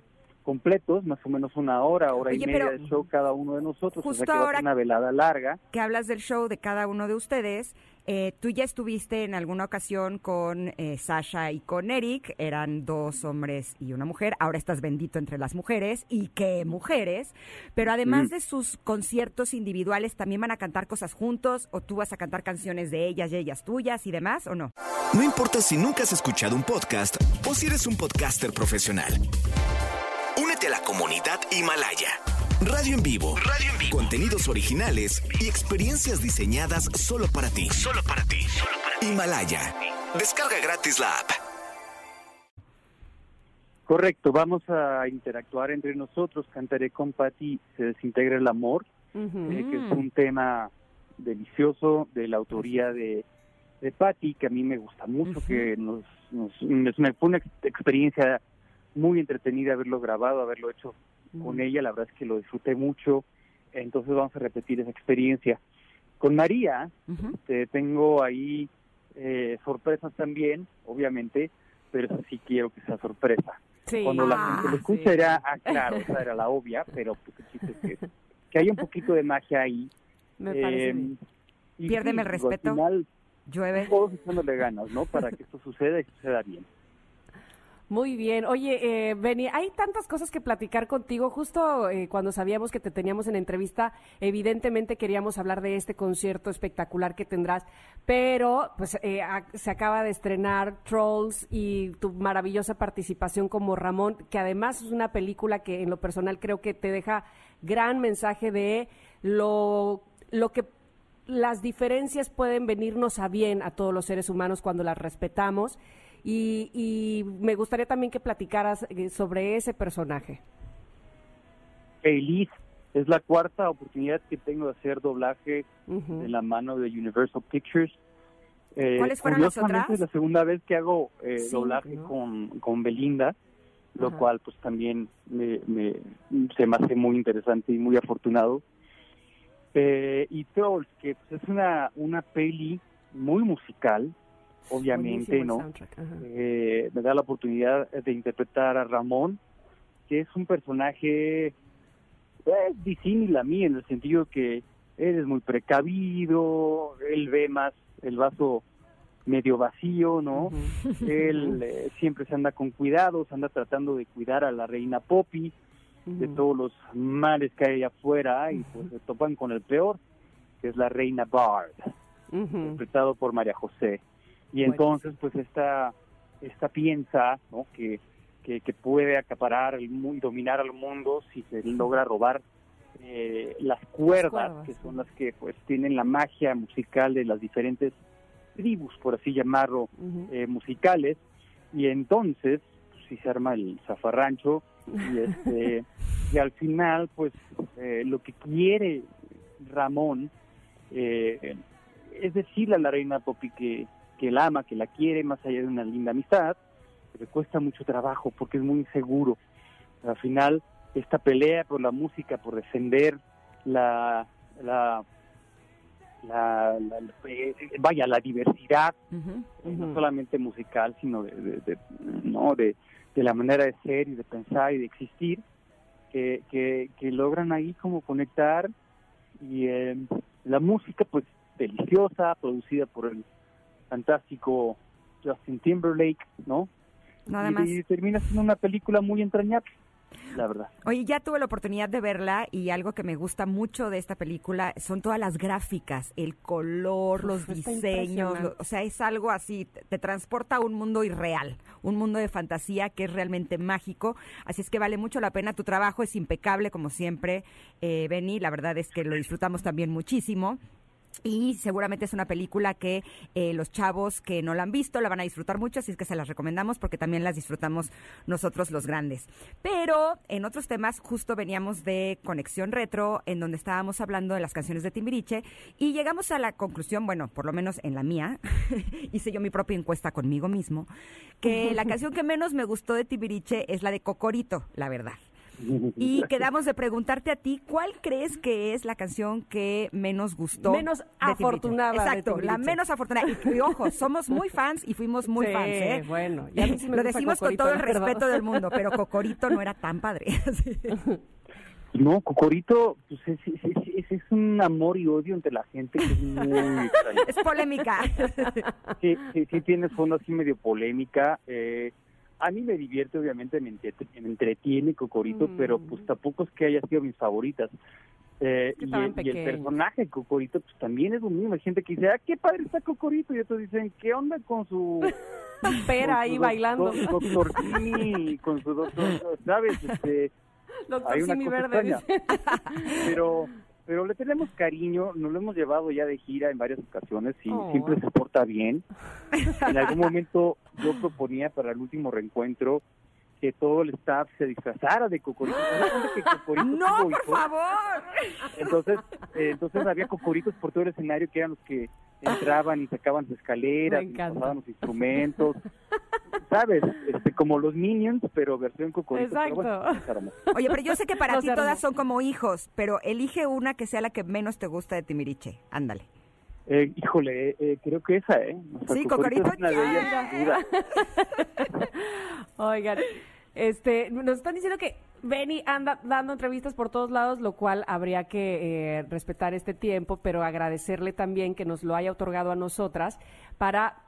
completos, más o menos una hora, hora y Oye, media pero de show cada uno de nosotros. o sea justo que va a ahora- ser una velada larga. que hablas del show de cada uno de ustedes, eh, tú ya estuviste en alguna ocasión con eh, Sasha y con Eric, eran dos hombres y una mujer, ahora estás bendito entre las mujeres, y qué mujeres, pero además Mm. de sus conciertos individuales, ¿también van a cantar cosas juntos o tú vas a cantar canciones de ellas y ellas tuyas y demás o no? No importa si nunca has escuchado un podcast o si eres un podcaster profesional. La comunidad Himalaya. Radio en vivo. Radio en vivo. Contenidos originales y experiencias diseñadas solo para ti. Solo para ti. Himalaya. Descarga gratis la app. Correcto, vamos a interactuar entre nosotros. Cantaré con Patti, se desintegra el amor, eh, que es un tema delicioso de la autoría de, de Patti, que a mí me gusta mucho, que nos, nos, es una- fue una ex- experiencia muy entretenida haberlo grabado, haberlo hecho con ella, la verdad es que lo disfruté mucho, entonces vamos a repetir esa experiencia. Con María, este, tengo ahí eh, sorpresas también, obviamente, pero eso sí quiero que sea sorpresa. Sí. Cuando la Ah, gente lo escucha sí. dirá, ah, claro, esa era la obvia, pero pues, que, que haya un poquito de magia ahí. Me parece Eh, bien. y Piérdeme el al respeto. final, Llueve. todos echándole ganas, ¿no? Para que esto suceda y suceda bien. Muy bien. Oye, eh, Benny, hay tantas cosas que platicar contigo. Justo eh, cuando sabíamos que te teníamos en entrevista, evidentemente queríamos hablar de este concierto espectacular que tendrás, pero pues eh, se acaba de estrenar Trolls y tu maravillosa participación como Ramón, que además es una película que en lo personal creo que te deja gran mensaje de lo, lo que las diferencias pueden venirnos a bien a todos los seres humanos cuando las respetamos. Y, y me gustaría también que platicaras eh, sobre ese personaje. Feliz, es la cuarta oportunidad que tengo de hacer doblaje Ujú. de la mano de Universal Pictures. Eh, ¿Cuáles fueron las otras? Es la segunda vez que hago eh, Sí, doblaje ¿no? con, con Belinda, lo Ajá. cual pues también me, me- se me hace muy interesante y muy afortunado. Eh, y Trolls, que pues, es una, una peli muy musical, obviamente, ¿no? eh, me da la oportunidad de interpretar a Ramón, que es un personaje pues, disímil a mí, en el sentido que él es muy precavido, él ve más el vaso medio vacío, ¿no? Él eh, siempre se anda con cuidados, anda tratando de cuidar a la reina Poppy de todos los males que hay allá afuera y pues se topan con el peor, que es la reina Bard interpretado por María José. Y Bueno. entonces, pues esta, esta piensa ¿no? que, que, que puede acaparar el mundo, dominar al mundo si se logra robar eh, las cuerdas, cuerdas, que son las que pues tienen la magia musical de las diferentes tribus, por así llamarlo, eh, musicales, y entonces pues, sí se arma el zafarrancho, y, este, y al final, pues eh, lo que quiere Ramón eh, es decirle a la reina Poppy que, que la ama, que la quiere, más allá de una linda amistad, le cuesta mucho trabajo porque es muy inseguro. Al final, esta pelea por la música, por defender la, la, la- la- la- eh, vaya, la diversidad, Ujú. eh, no solamente musical, sino de, de- de- no de, de la manera de ser y de pensar y de existir, que, que, que logran ahí como conectar y eh, la música pues deliciosa, producida por el fantástico Justin Timberlake, ¿no? Nada y, más. y termina siendo una película muy entrañable, la verdad. Oye, ya tuve la oportunidad de verla y algo que me gusta mucho de esta película son todas las gráficas, el color, los Uf, diseños, lo- o sea, es algo así, te, te transporta a un mundo irreal, un mundo de fantasía que es realmente mágico, así es que vale mucho la pena, tu trabajo es impecable como siempre, eh, Benny, la verdad es que lo disfrutamos también muchísimo. Y seguramente es una película que eh, los chavos que no la han visto la van a disfrutar mucho, así es que se las recomendamos porque también las disfrutamos nosotros los grandes. Pero en otros temas, justo veníamos de Conexión Retro, en donde estábamos hablando de las canciones de Timbiriche, y llegamos a la conclusión, bueno, por lo menos en la mía, hice yo mi propia encuesta conmigo mismo, que la canción que menos me gustó de Timbiriche es la de Cocorito, la verdad. Y quedamos de preguntarte a ti, ¿cuál crees que es la canción que menos gustó? Menos de Timbiriche? afortunada de Exacto, la menos afortunada. Y, y ojo, somos muy fans y fuimos muy Sí, fans, ¿eh? bueno, y a mí sí me Lo decimos con todo el respeto del mundo, pero Cocorito no era tan padre. Sí. No, Cocorito, pues es, es, es- es un amor y odio entre la gente que es muy extraño. Es polémica. Sí, sí, sí tiene fondo así medio polémica. Eh, a mí me divierte, obviamente, me, entre- me entretiene Cocorito, Mm. pero pues tampoco es que haya sido mis favoritas. Eh, y, el, y el personaje de Cocorito pues también es lo mismo. Hay gente que dice, ah, qué padre está Cocorito, y otros dicen, ¿qué onda con su... Con ahí su bailando. doc- Doctor Simi, con su doctor, ¿sabes? Este, Doctor hay una cosa Verde. extraña. pero pero le tenemos cariño, nos lo hemos llevado ya de gira en varias ocasiones y Oh. siempre se porta bien. En algún momento yo proponía para el último reencuentro que todo el staff se disfrazara de Cocorito. ¿Se dan cuenta que Cocorito No, por favor. Entonces, eh, entonces había cocoritos por todo el escenario que eran los que entraban y sacaban las escaleras, y pasaban los instrumentos, ¿sabes? Este, como los Minions, pero versión cocorito. Pero bueno, Exacto. Oye, pero yo sé que para ti todas son como hijos, pero elige una que sea la que menos te gusta de Timiriche. Ándale. Eh, híjole, eh, creo que esa, ¿eh? O sea, Sí, Cocorito es una de ellas. Oigan, este, nos están diciendo que Benny anda dando entrevistas por todos lados, lo cual habría que eh, respetar este tiempo, pero agradecerle también que nos lo haya otorgado a nosotras para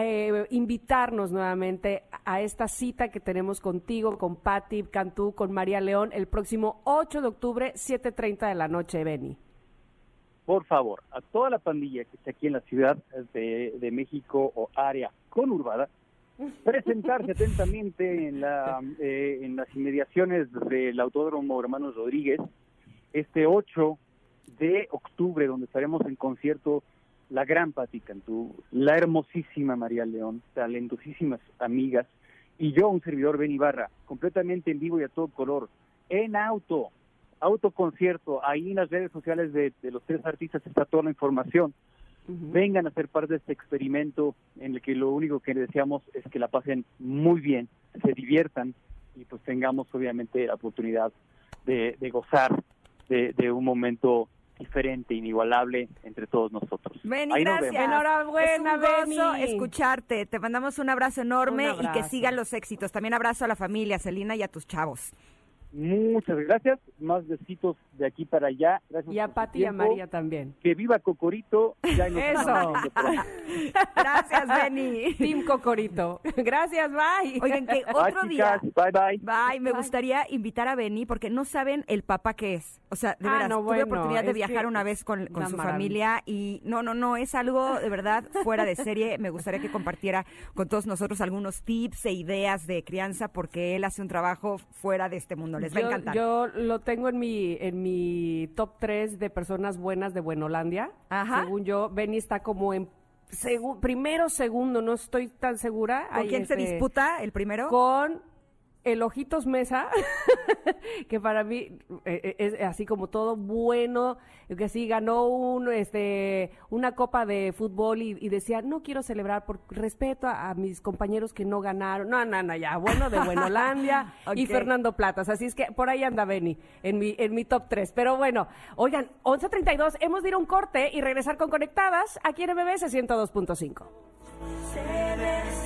eh, invitarnos nuevamente a esta cita que tenemos contigo, con Patti Cantú, con María León, el próximo 8 de octubre, 7.30 de la noche, Benny. Por favor, a toda la pandilla que está aquí en la ciudad de, de México o área conurbada, presentarse atentamente en, la, eh, en las inmediaciones del Autódromo Hermanos Rodríguez este 8 de octubre, donde estaremos en concierto la gran Pati Cantú, la hermosísima María León, talentosísimas amigas, y yo, un servidor Ben Ibarra, completamente en vivo y a todo color, en auto, autoconcierto, ahí en las redes sociales de, de los tres artistas está toda la información. Vengan a ser parte de este experimento en el que lo único que deseamos es que la pasen muy bien, se diviertan y pues tengamos obviamente la oportunidad de, de gozar de, de un momento diferente, inigualable entre todos nosotros. Benny, Ahí nos gracias. vemos. Enhorabuena, es un gozo escucharte. Te mandamos un abrazo enorme Un y que sigan los éxitos. También abrazo a la familia, Celina y a tus chavos. Muchas gracias, más besitos de aquí para allá. Gracias Y a Pati y a. María también. Que viva Cocorito. Ya Eso. Gracias, Benny. Team Cocorito. Gracias, bye. Oigan, que Bye, otro día... Bye, bye. Bye, me Bye. gustaría invitar a Benny porque no saben el papá que es. O sea, de Ah, verdad, no, tuve bueno, oportunidad de viajar una vez con, con su maravilla. familia y no, no, no, es algo de verdad fuera de serie. Me gustaría que compartiera con todos nosotros algunos tips e ideas de crianza porque él hace un trabajo fuera de este mundo. Les va a encantar. yo lo tengo en mi en mi top 3 de personas buenas de Buenolandia. Ajá. Según yo, Benny está como en segu- primero, segundo, no estoy tan segura. ¿Con Ahí, quién se este, disputa el primero? Con el Ojitos Mesa, que para mí eh, eh, es así como todo bueno, que sí ganó un, este, una copa de fútbol y, y decía, no quiero celebrar por respeto a, a mis compañeros que no ganaron. No, no, no, ya, bueno, de Buenolandia y. Fernando Platas. Así es que por ahí anda Beni en mi, en mi top 3. Pero bueno, oigan, 11.32, hemos de ir a un corte y regresar con Conectadas aquí en MBS 102.5.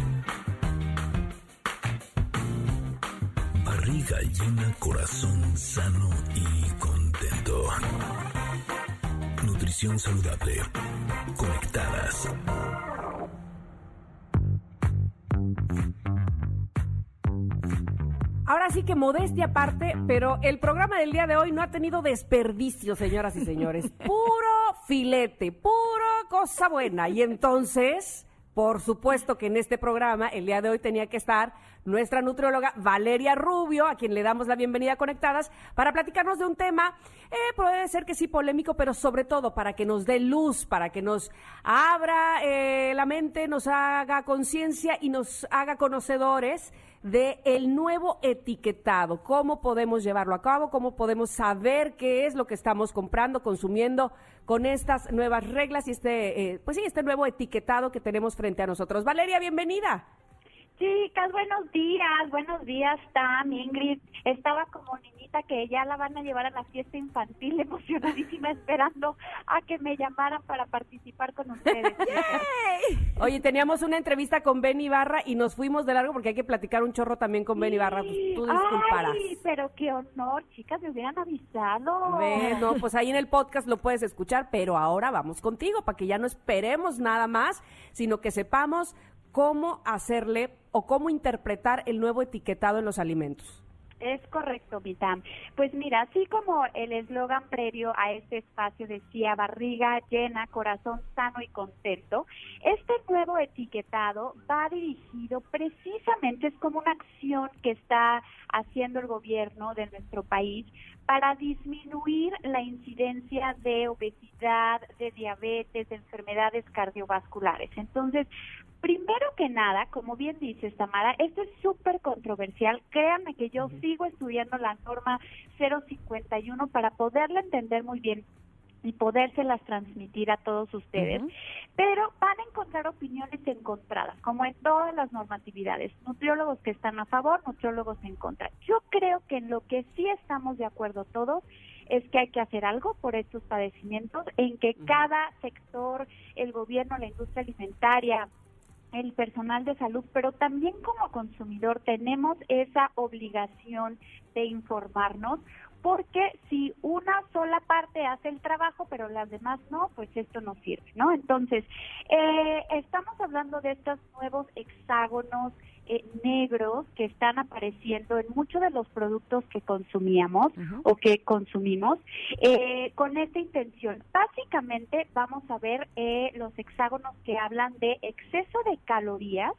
Barriga llena, corazón sano y contento. Nutrición saludable. Conectadas. Ahora sí que modestia aparte, pero el programa del día de hoy no ha tenido desperdicio, señoras y señores. Puro filete, puro cosa buena. Y entonces, por supuesto que en este programa, el día de hoy tenía que estar nuestra nutrióloga Valeria Rubio, a quien le damos la bienvenida a Conectadas, para platicarnos de un tema, eh, puede ser que sí polémico, pero sobre todo para que nos dé luz, para que nos abra eh, la mente, nos haga conciencia y nos haga conocedores de el nuevo etiquetado, cómo podemos llevarlo a cabo, cómo podemos saber qué es lo que estamos comprando, consumiendo con estas nuevas reglas y este, eh, pues sí, este nuevo etiquetado que tenemos frente a nosotros. Valeria, bienvenida. Chicas, buenos días, buenos días, Tam, Ingrid. Estaba como niñita que ya la van a llevar a la fiesta infantil, emocionadísima, esperando a que me llamaran para participar con ustedes. Oye, teníamos una entrevista con Ben Ibarra y nos fuimos de largo porque hay que platicar un chorro también con Ben Ibarra. Pues, tú disculparás. Ay, pero qué honor, chicas, me hubieran avisado. Ve, no, pues ahí en el podcast lo puedes escuchar, pero ahora vamos contigo para que ya no esperemos nada más, sino que sepamos cómo hacerle o cómo interpretar el nuevo etiquetado en los alimentos. Es correcto, mi Tam. Pues mira, así como el eslogan previo a este espacio decía barriga llena, corazón sano y contento, este nuevo etiquetado va dirigido precisamente, es como una acción que está haciendo el gobierno de nuestro país para disminuir la incidencia de obesidad, de diabetes, de enfermedades cardiovasculares. Entonces, Primero que nada, como bien dices, Tamara, esto es súper controversial. Créanme que yo sigo estudiando la norma 051 para poderla entender muy bien y podérselas transmitir a todos ustedes. Pero van a encontrar opiniones encontradas, como en todas las normatividades. Nutriólogos que están a favor, nutriólogos en contra. Yo creo que en lo que sí estamos de acuerdo todos es que hay que hacer algo por estos padecimientos, en que cada sector, el gobierno, la industria alimentaria, el personal de salud, pero también como consumidor tenemos esa obligación de informarnos, porque si una sola parte hace el trabajo, pero las demás no, pues esto no sirve, ¿no? Entonces, eh, estamos hablando de estos nuevos hexágonos eh, negros que están apareciendo en muchos de los productos que consumíamos o que consumimos eh, con esta intención. Básicamente vamos a ver eh, los hexágonos que hablan de exceso de calorías,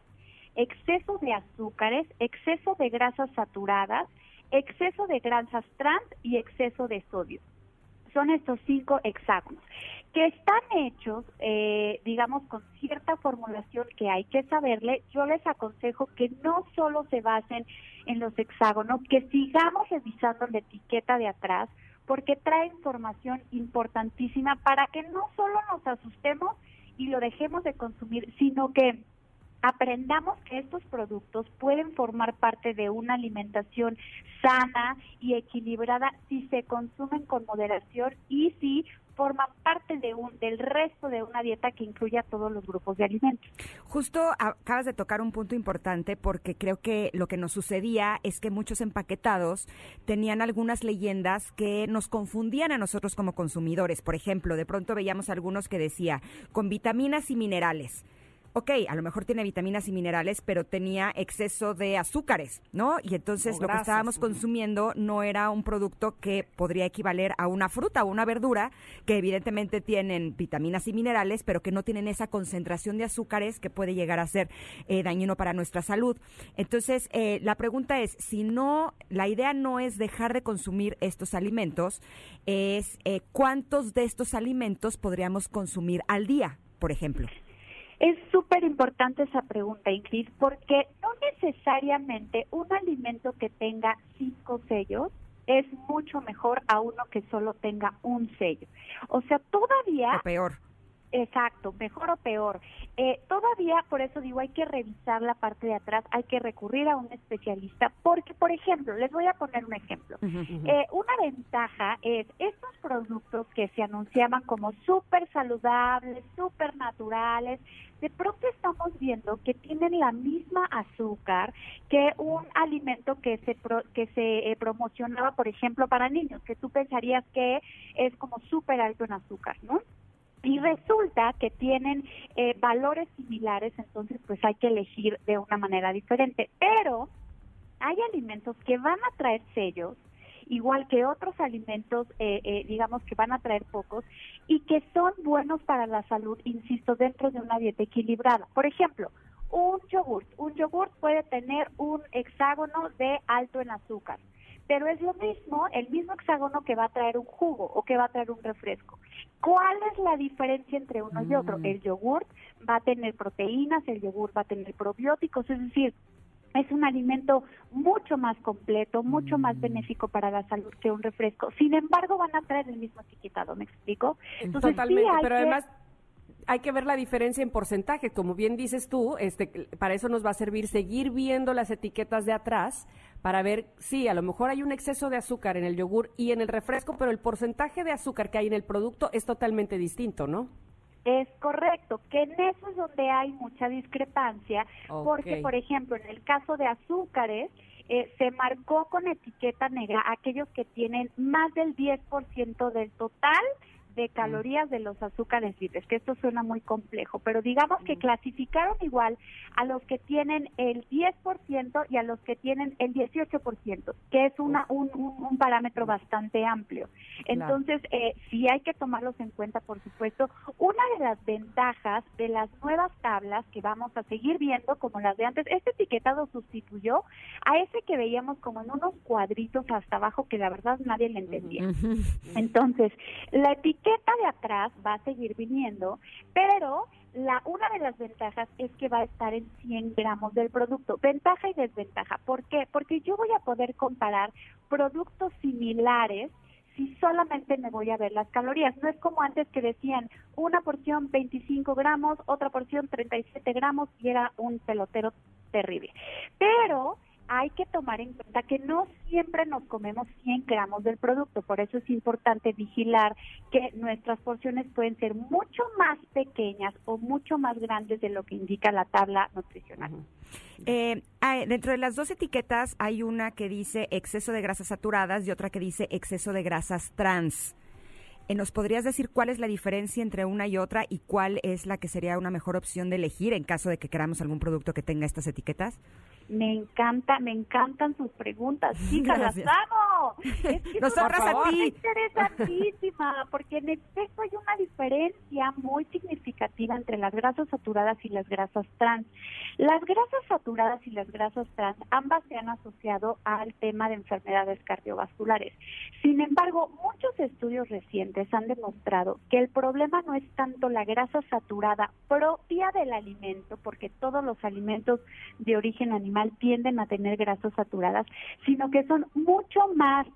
exceso de azúcares, exceso de grasas saturadas, exceso de grasas trans y exceso de sodio. Son estos cinco hexágonos que están hechos, eh, digamos, con cierta formulación que hay que saberle. Yo les aconsejo que no solo se basen en los hexágonos, que sigamos revisando la etiqueta de atrás, porque trae información importantísima para que no solo nos asustemos y lo dejemos de consumir, sino que aprendamos que estos productos pueden formar parte de una alimentación sana y equilibrada si se consumen con moderación y si forman parte de un, del resto de una dieta que incluya todos los grupos de alimentos. Justo acabas de tocar un punto importante porque creo que lo que nos sucedía es que muchos empaquetados tenían algunas leyendas que nos confundían a nosotros como consumidores. Por ejemplo, de pronto veíamos algunos que decía con vitaminas y minerales ok, a lo mejor tiene vitaminas y minerales, pero tenía exceso de azúcares, ¿no? Y entonces O lo que estábamos consumiendo no era un producto que podría equivaler a una fruta o una verdura, que evidentemente tienen vitaminas y minerales, pero que no tienen esa concentración de azúcares que puede llegar a ser eh, dañino para nuestra salud. Entonces, eh, la pregunta es, si no, la idea no es dejar de consumir estos alimentos, es eh, cuántos de estos alimentos podríamos consumir al día, por ejemplo. Es súper importante esa pregunta, Ingrid, porque no necesariamente un alimento que tenga cinco sellos es mucho mejor a uno que solo tenga un sello. O sea, todavía... O peor. Exacto, mejor o peor. Eh, todavía, por eso digo, hay que revisar la parte de atrás, hay que recurrir a un especialista, porque, por ejemplo, les voy a poner un ejemplo. Eh, una ventaja es estos productos que se anunciaban como súper saludables, súper naturales, de pronto estamos viendo que tienen la misma azúcar que un alimento que se pro- que se eh, promocionaba, por ejemplo, para niños, que tú pensarías que es como súper alto en azúcar, ¿no? Y resulta que tienen eh, valores similares, entonces pues hay que elegir de una manera diferente. Pero hay alimentos que van a traer sellos, igual que otros alimentos, eh, eh, digamos que van a traer pocos, y que son buenos para la salud, insisto, dentro de una dieta equilibrada. Por ejemplo, un yogurt. Un yogurt puede tener un hexágono de alto en azúcar, pero es lo mismo, el mismo hexágono que va a traer un jugo o que va a traer un refresco. ¿Cuál es la diferencia entre uno y otro? El yogurt va a tener proteínas, el yogurt va a tener probióticos, es decir, es un alimento mucho más completo, mucho más benéfico para la salud que un refresco. Sin embargo, van a traer el mismo etiquetado, ¿me explico? Entonces, Totalmente, pero que- además hay que ver la diferencia en porcentaje, como bien dices tú, este, para eso nos va a servir seguir viendo las etiquetas de atrás para ver, sí, a lo mejor hay un exceso de azúcar en el yogur y en el refresco, pero el porcentaje de azúcar que hay en el producto es totalmente distinto, ¿no? Es correcto, que en eso es donde hay mucha discrepancia, porque, por ejemplo, en el caso de azúcares, eh, se marcó con etiqueta negra aquellos que tienen más del 10% del total de calorías de los azúcares libres, que esto suena muy complejo, pero digamos que clasificaron igual a los que tienen el 10% y a los que tienen el 18%, que es una, un, un- un parámetro bastante amplio. Entonces, eh, sí hay que tomarlos en cuenta, por supuesto. Una de las ventajas de las nuevas tablas que vamos a seguir viendo, como las de antes, este etiquetado sustituyó a ese que veíamos como en unos cuadritos hasta abajo que la verdad nadie le entendía. Entonces, la etiqueta de atrás va a seguir viniendo, pero la una de las ventajas es que va a estar en 100 gramos del producto. Ventaja y desventaja. ¿Por qué? Porque yo voy a poder comparar productos similares si solamente me voy a ver las calorías. No es como antes que decían una porción 25 gramos, otra porción 37 gramos y era un pelotero terrible. Pero hay que tomar en cuenta que no siempre nos comemos 100 gramos del producto, por eso es importante vigilar que nuestras porciones pueden ser mucho más pequeñas o mucho más grandes de lo que indica la tabla nutricional. Eh, dentro de las dos etiquetas hay una que dice exceso de grasas saturadas y otra que dice exceso de grasas trans. Eh, ¿Nos podrías decir cuál es la diferencia entre una y otra y cuál es la que sería una mejor opción de elegir en caso de que queramos algún producto que tenga estas etiquetas? Me encanta, me encantan sus preguntas, chicas, las amo. Es que Nosotras a ti. interesantísima, porque en efecto hay una diferencia muy significativa entre las grasas saturadas y las grasas trans. Las grasas saturadas y las grasas trans ambas se han asociado al tema de enfermedades cardiovasculares. Sin embargo, muchos estudios recientes han demostrado que el problema no es tanto la grasa saturada propia del alimento, porque todos los alimentos de origen animal tienden a tener grasas saturadas, sino que son mucho más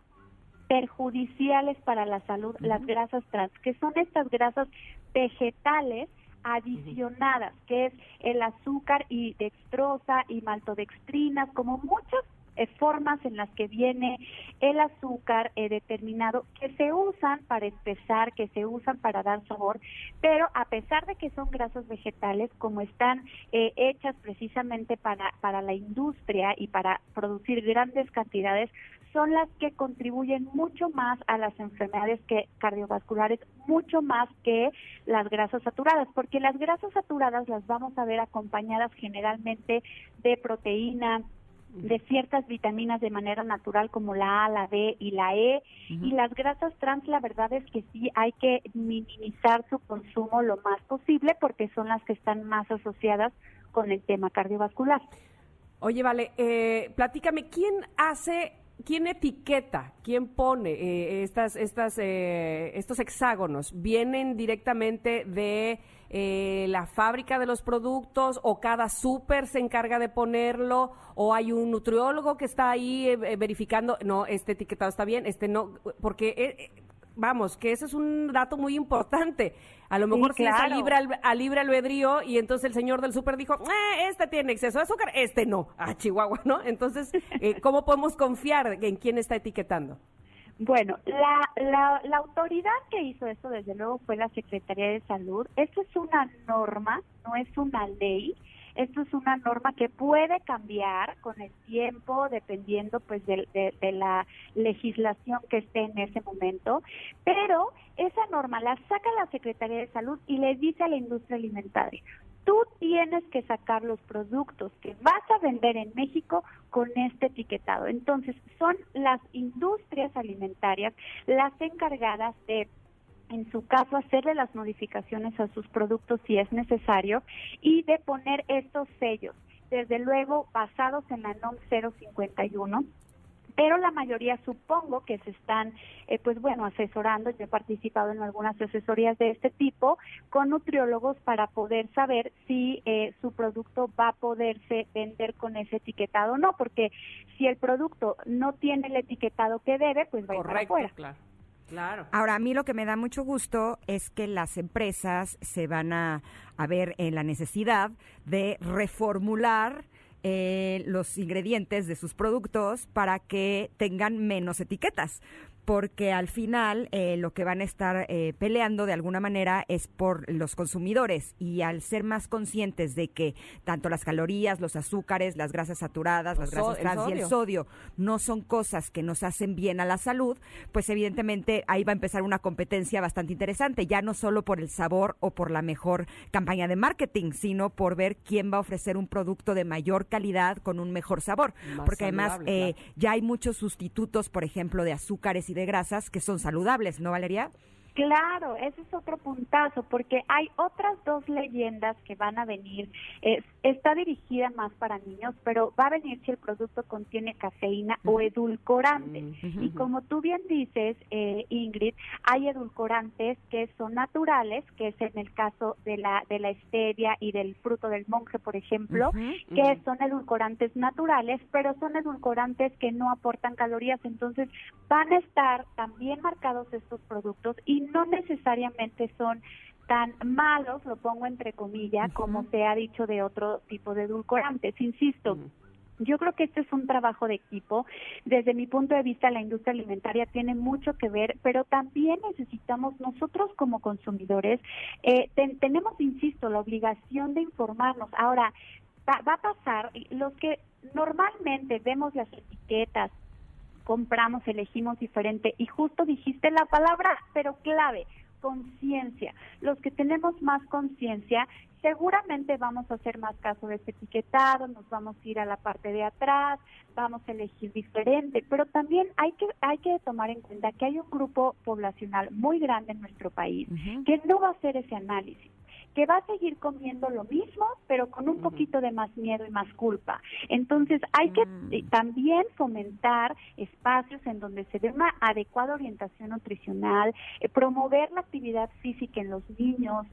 perjudiciales para la salud las grasas trans, que son estas grasas vegetales adicionadas, que es el azúcar y dextrosa y maltodextrinas, como muchos eh, formas en las que viene el azúcar eh, determinado que se usan para espesar, que se usan para dar sabor, pero a pesar de que son grasas vegetales, como están eh, hechas precisamente para, para la industria y para producir grandes cantidades, son las que contribuyen mucho más a las enfermedades que cardiovasculares, mucho más que las grasas saturadas, porque las grasas saturadas las vamos a ver acompañadas generalmente de proteína, de ciertas vitaminas de manera natural como la A, la B y la E. Y las grasas trans, la verdad es que sí hay que minimizar su consumo lo más posible porque son las que están más asociadas con el tema cardiovascular. Oye, vale, eh, platícame, ¿quién hace, quién etiqueta, quién pone eh, estas, estas, eh, estos hexágonos? ¿Vienen directamente de eh, la fábrica de los productos o cada súper se encarga de ponerlo o hay un nutriólogo que está ahí eh, eh, verificando, no, este etiquetado está bien, este no, porque... eh, eh, Vamos, que ese es un dato muy importante. A lo Sí, mejor a claro. libre, al- a libre albedrío y entonces el señor del súper dijo, eh, este tiene exceso de azúcar, este no, a Chihuahua, ¿no? Entonces, eh, ¿cómo podemos confiar en quién está etiquetando? Bueno, la, la, autoridad que hizo esto, desde luego, fue la Secretaría de Salud. Esto es una norma, no es una ley. Esto es una norma que puede cambiar con el tiempo, dependiendo pues de la legislación que esté en ese momento. Pero esa norma la saca la Secretaría de Salud y le dice a la industria alimentaria, tú tienes que sacar los productos que vas a vender en México con este etiquetado. Entonces, son las industrias alimentarias las encargadas de en su caso, hacerle las modificaciones a sus productos si es necesario y de poner estos sellos, desde luego basados en la NOM 051 pero la mayoría supongo que se están, eh, pues bueno, asesorando. Yo he participado en algunas asesorías de este tipo con nutriólogos para poder saber si eh, su producto va a poderse vender con ese etiquetado o no, porque si el producto no tiene el etiquetado que debe, pues va a ir para Correcto, afuera. claro. Claro. Ahora, a mí lo que me da mucho gusto es que las empresas se van a, a ver en la necesidad de reformular eh, los ingredientes de sus productos para que tengan menos etiquetas. Porque al final eh, lo que van a estar eh, peleando de alguna manera es por los consumidores y al ser más conscientes de que tanto las calorías, los azúcares, las grasas saturadas, las grasas so- el trans y el sodio. no son cosas que nos hacen bien a la salud, pues evidentemente ahí va a empezar una competencia bastante interesante, ya no solo por el sabor o por la mejor campaña de marketing, sino por ver quién va a ofrecer un producto de mayor calidad con un mejor sabor. Más Porque además eh, claro. ya hay muchos sustitutos, por ejemplo, de azúcares y de grasas que son saludables, ¿no, Valeria? Claro, ese es otro puntazo, porque hay otras dos leyendas que van a venir. Es- está dirigida más para niños, pero va a venir si el producto contiene cafeína o edulcorantes. Y como tú bien dices, eh, Ingrid, hay edulcorantes que son naturales, que es en el caso de la de la stevia y del fruto del monje, por ejemplo, que son edulcorantes naturales, pero son edulcorantes que no aportan calorías, entonces van a estar también marcados estos productos y no necesariamente son tan malos, lo pongo entre comillas, como se ha dicho de otro tipo de edulcorantes. Insisto, yo creo que este es un trabajo de equipo. Desde mi punto de vista, la industria alimentaria tiene mucho que ver, pero también necesitamos nosotros como consumidores, eh, ten- tenemos, insisto, la obligación de informarnos. Ahora, va, va a pasar, los que normalmente vemos las etiquetas, compramos, elegimos diferente, y justo dijiste la palabra, pero clave, conciencia. Los que tenemos más conciencia, seguramente vamos a hacer más caso de este etiquetado, nos vamos a ir a la parte de atrás, vamos a elegir diferente, pero también hay que hay que tomar en cuenta que hay un grupo poblacional muy grande en nuestro país que no va a hacer ese análisis que va a seguir comiendo lo mismo, pero con un poquito de más miedo y más culpa. Entonces, hay que eh, también fomentar espacios en donde se dé una adecuada orientación nutricional, eh, promover la actividad física en los niños,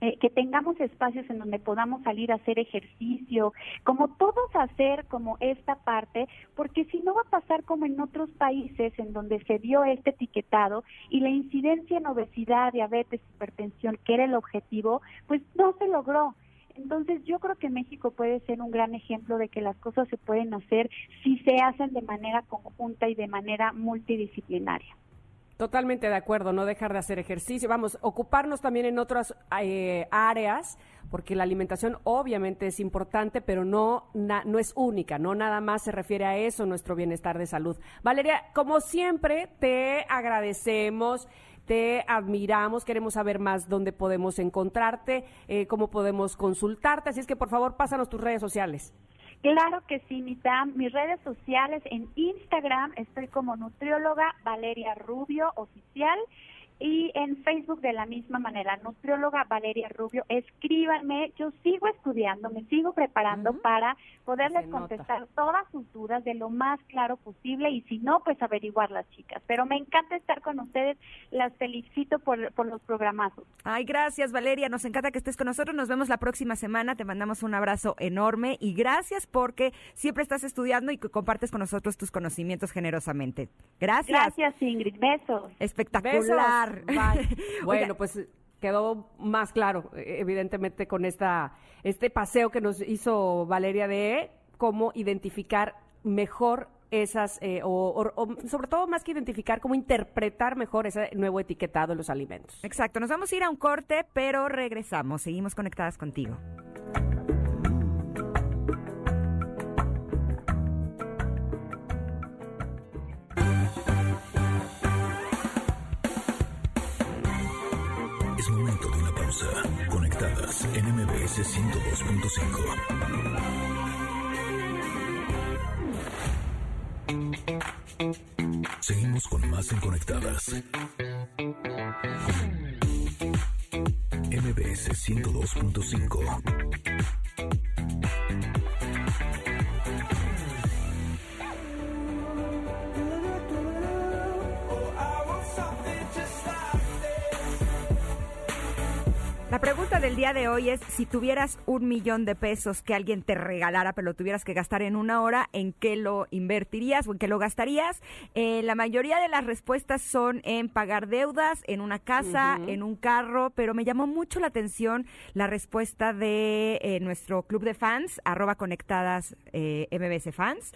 eh, que tengamos espacios en donde podamos salir a hacer ejercicio, como todos hacer como esta parte, porque si no va a pasar como en otros países en donde se dio este etiquetado y la incidencia en obesidad, diabetes, hipertensión, que era el objetivo, pues no se logró. Entonces yo creo que México puede ser un gran ejemplo de que las cosas se pueden hacer si se hacen de manera conjunta y de manera multidisciplinaria. Totalmente de acuerdo, no dejar de hacer ejercicio. Vamos, ocuparnos también en otras eh, áreas, porque la alimentación obviamente es importante, pero no, no es única, no nada más se refiere a eso, nuestro bienestar de salud. Valeria, como siempre, te agradecemos. Te admiramos, queremos saber más dónde podemos encontrarte, eh, cómo podemos consultarte, así es que por favor pásanos tus redes sociales. Claro que sí, Mitam. Mis redes sociales en Instagram estoy como nutrióloga Valeria Rubio Oficial y en Facebook de la misma manera, nutrióloga Valeria Rubio. Escríbanme, yo sigo estudiando, me sigo preparando para poderles Se nota. contestar todas sus dudas de lo más claro posible y si no, pues averiguar las chicas. Pero me encanta estar con ustedes, las felicito por, por los programazos. Ay, gracias Valeria, nos encanta que estés con nosotros, nos vemos la próxima semana, te mandamos un abrazo enorme y gracias porque siempre estás estudiando y que compartes con nosotros tus conocimientos generosamente. Gracias. Gracias, Ingrid. Besos. Espectacular. Besos. Bueno, Oiga, pues quedó más claro, eh, evidentemente, con esta este paseo que nos hizo Valeria de cómo identificar mejor esas, eh, o, o- o sobre todo más que identificar, cómo interpretar mejor ese nuevo etiquetado en los alimentos. Exacto, nos vamos a ir a un corte, pero regresamos, seguimos conectadas contigo. Momento de una pausa. Conectadas en MBS 102.5. Seguimos con más en Conectadas. MBS 102.5. La pregunta del día de hoy es, si tuvieras un millón de pesos que alguien te regalara, pero lo tuvieras que gastar en una hora, ¿en qué lo invertirías o en qué lo gastarías? Eh, la mayoría de las respuestas son en pagar deudas, en una casa, en un carro, pero me llamó mucho la atención la respuesta de eh, nuestro club de fans, arroba conectadas eh, MBS Fans.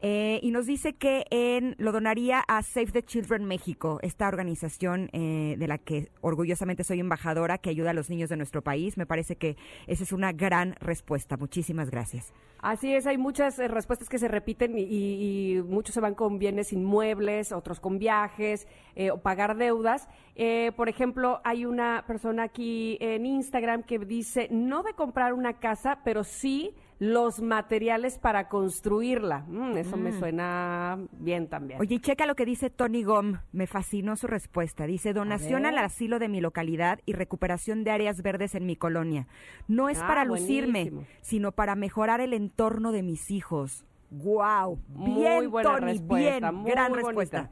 Eh, y nos dice que en, lo donaría a Save the Children México, esta organización eh, de la que orgullosamente soy embajadora, que ayuda a los niños de nuestro país. Me parece que esa es una gran respuesta. Muchísimas gracias. Así es, hay muchas eh, respuestas que se repiten y, y- muchos se van con bienes inmuebles, otros con viajes eh, o pagar deudas. Eh, por ejemplo, hay una persona aquí en Instagram que dice no de comprar una casa, pero sí los materiales para construirla. Mm, eso me suena bien también. Oye, y checa lo que dice Tony Gom. Me fascinó su respuesta. Dice, donación al asilo de mi localidad y recuperación de áreas verdes en mi colonia. No es Ah, para lucirme, buenísimo. sino para mejorar el entorno de mis hijos. ¡Wow! Muy Bien, buena Tony, respuesta, bien. muy gran bonita. respuesta.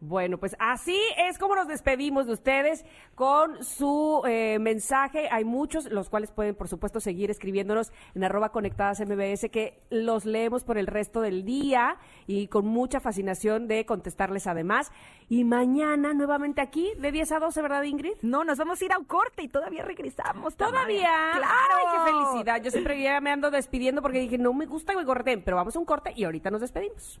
Bueno, pues así es como nos despedimos de ustedes con su eh, mensaje. Hay muchos, los cuales pueden, por supuesto, seguir escribiéndonos en arroba conectadas MBS, que los leemos por el resto del día y con mucha fascinación de contestarles además. Y mañana nuevamente aquí, de 10 a 12, ¿verdad, Ingrid? No, nos vamos a ir a un corte y todavía regresamos. Tamara. Todavía. ¡Claro! ¡Ay, qué felicidad! Yo siempre ya me ando despidiendo porque dije, no me gusta que me corten, pero vamos a un corte y ahorita nos despedimos.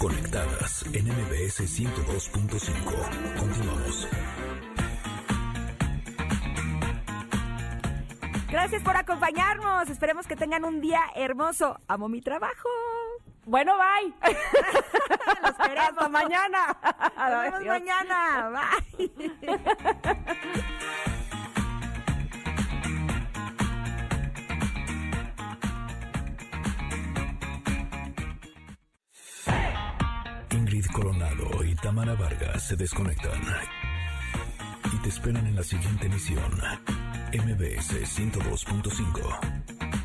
Conectadas en MBS 102.5. Continuamos. Gracias por acompañarnos. Esperemos que tengan un día hermoso. Amo mi trabajo. Bueno, bye. Los queremos. Hasta mañana. Nos vemos Adiós. mañana. Bye. Coronado y Tamara Vargas se desconectan y te esperan en la siguiente emisión, MBS 102.5.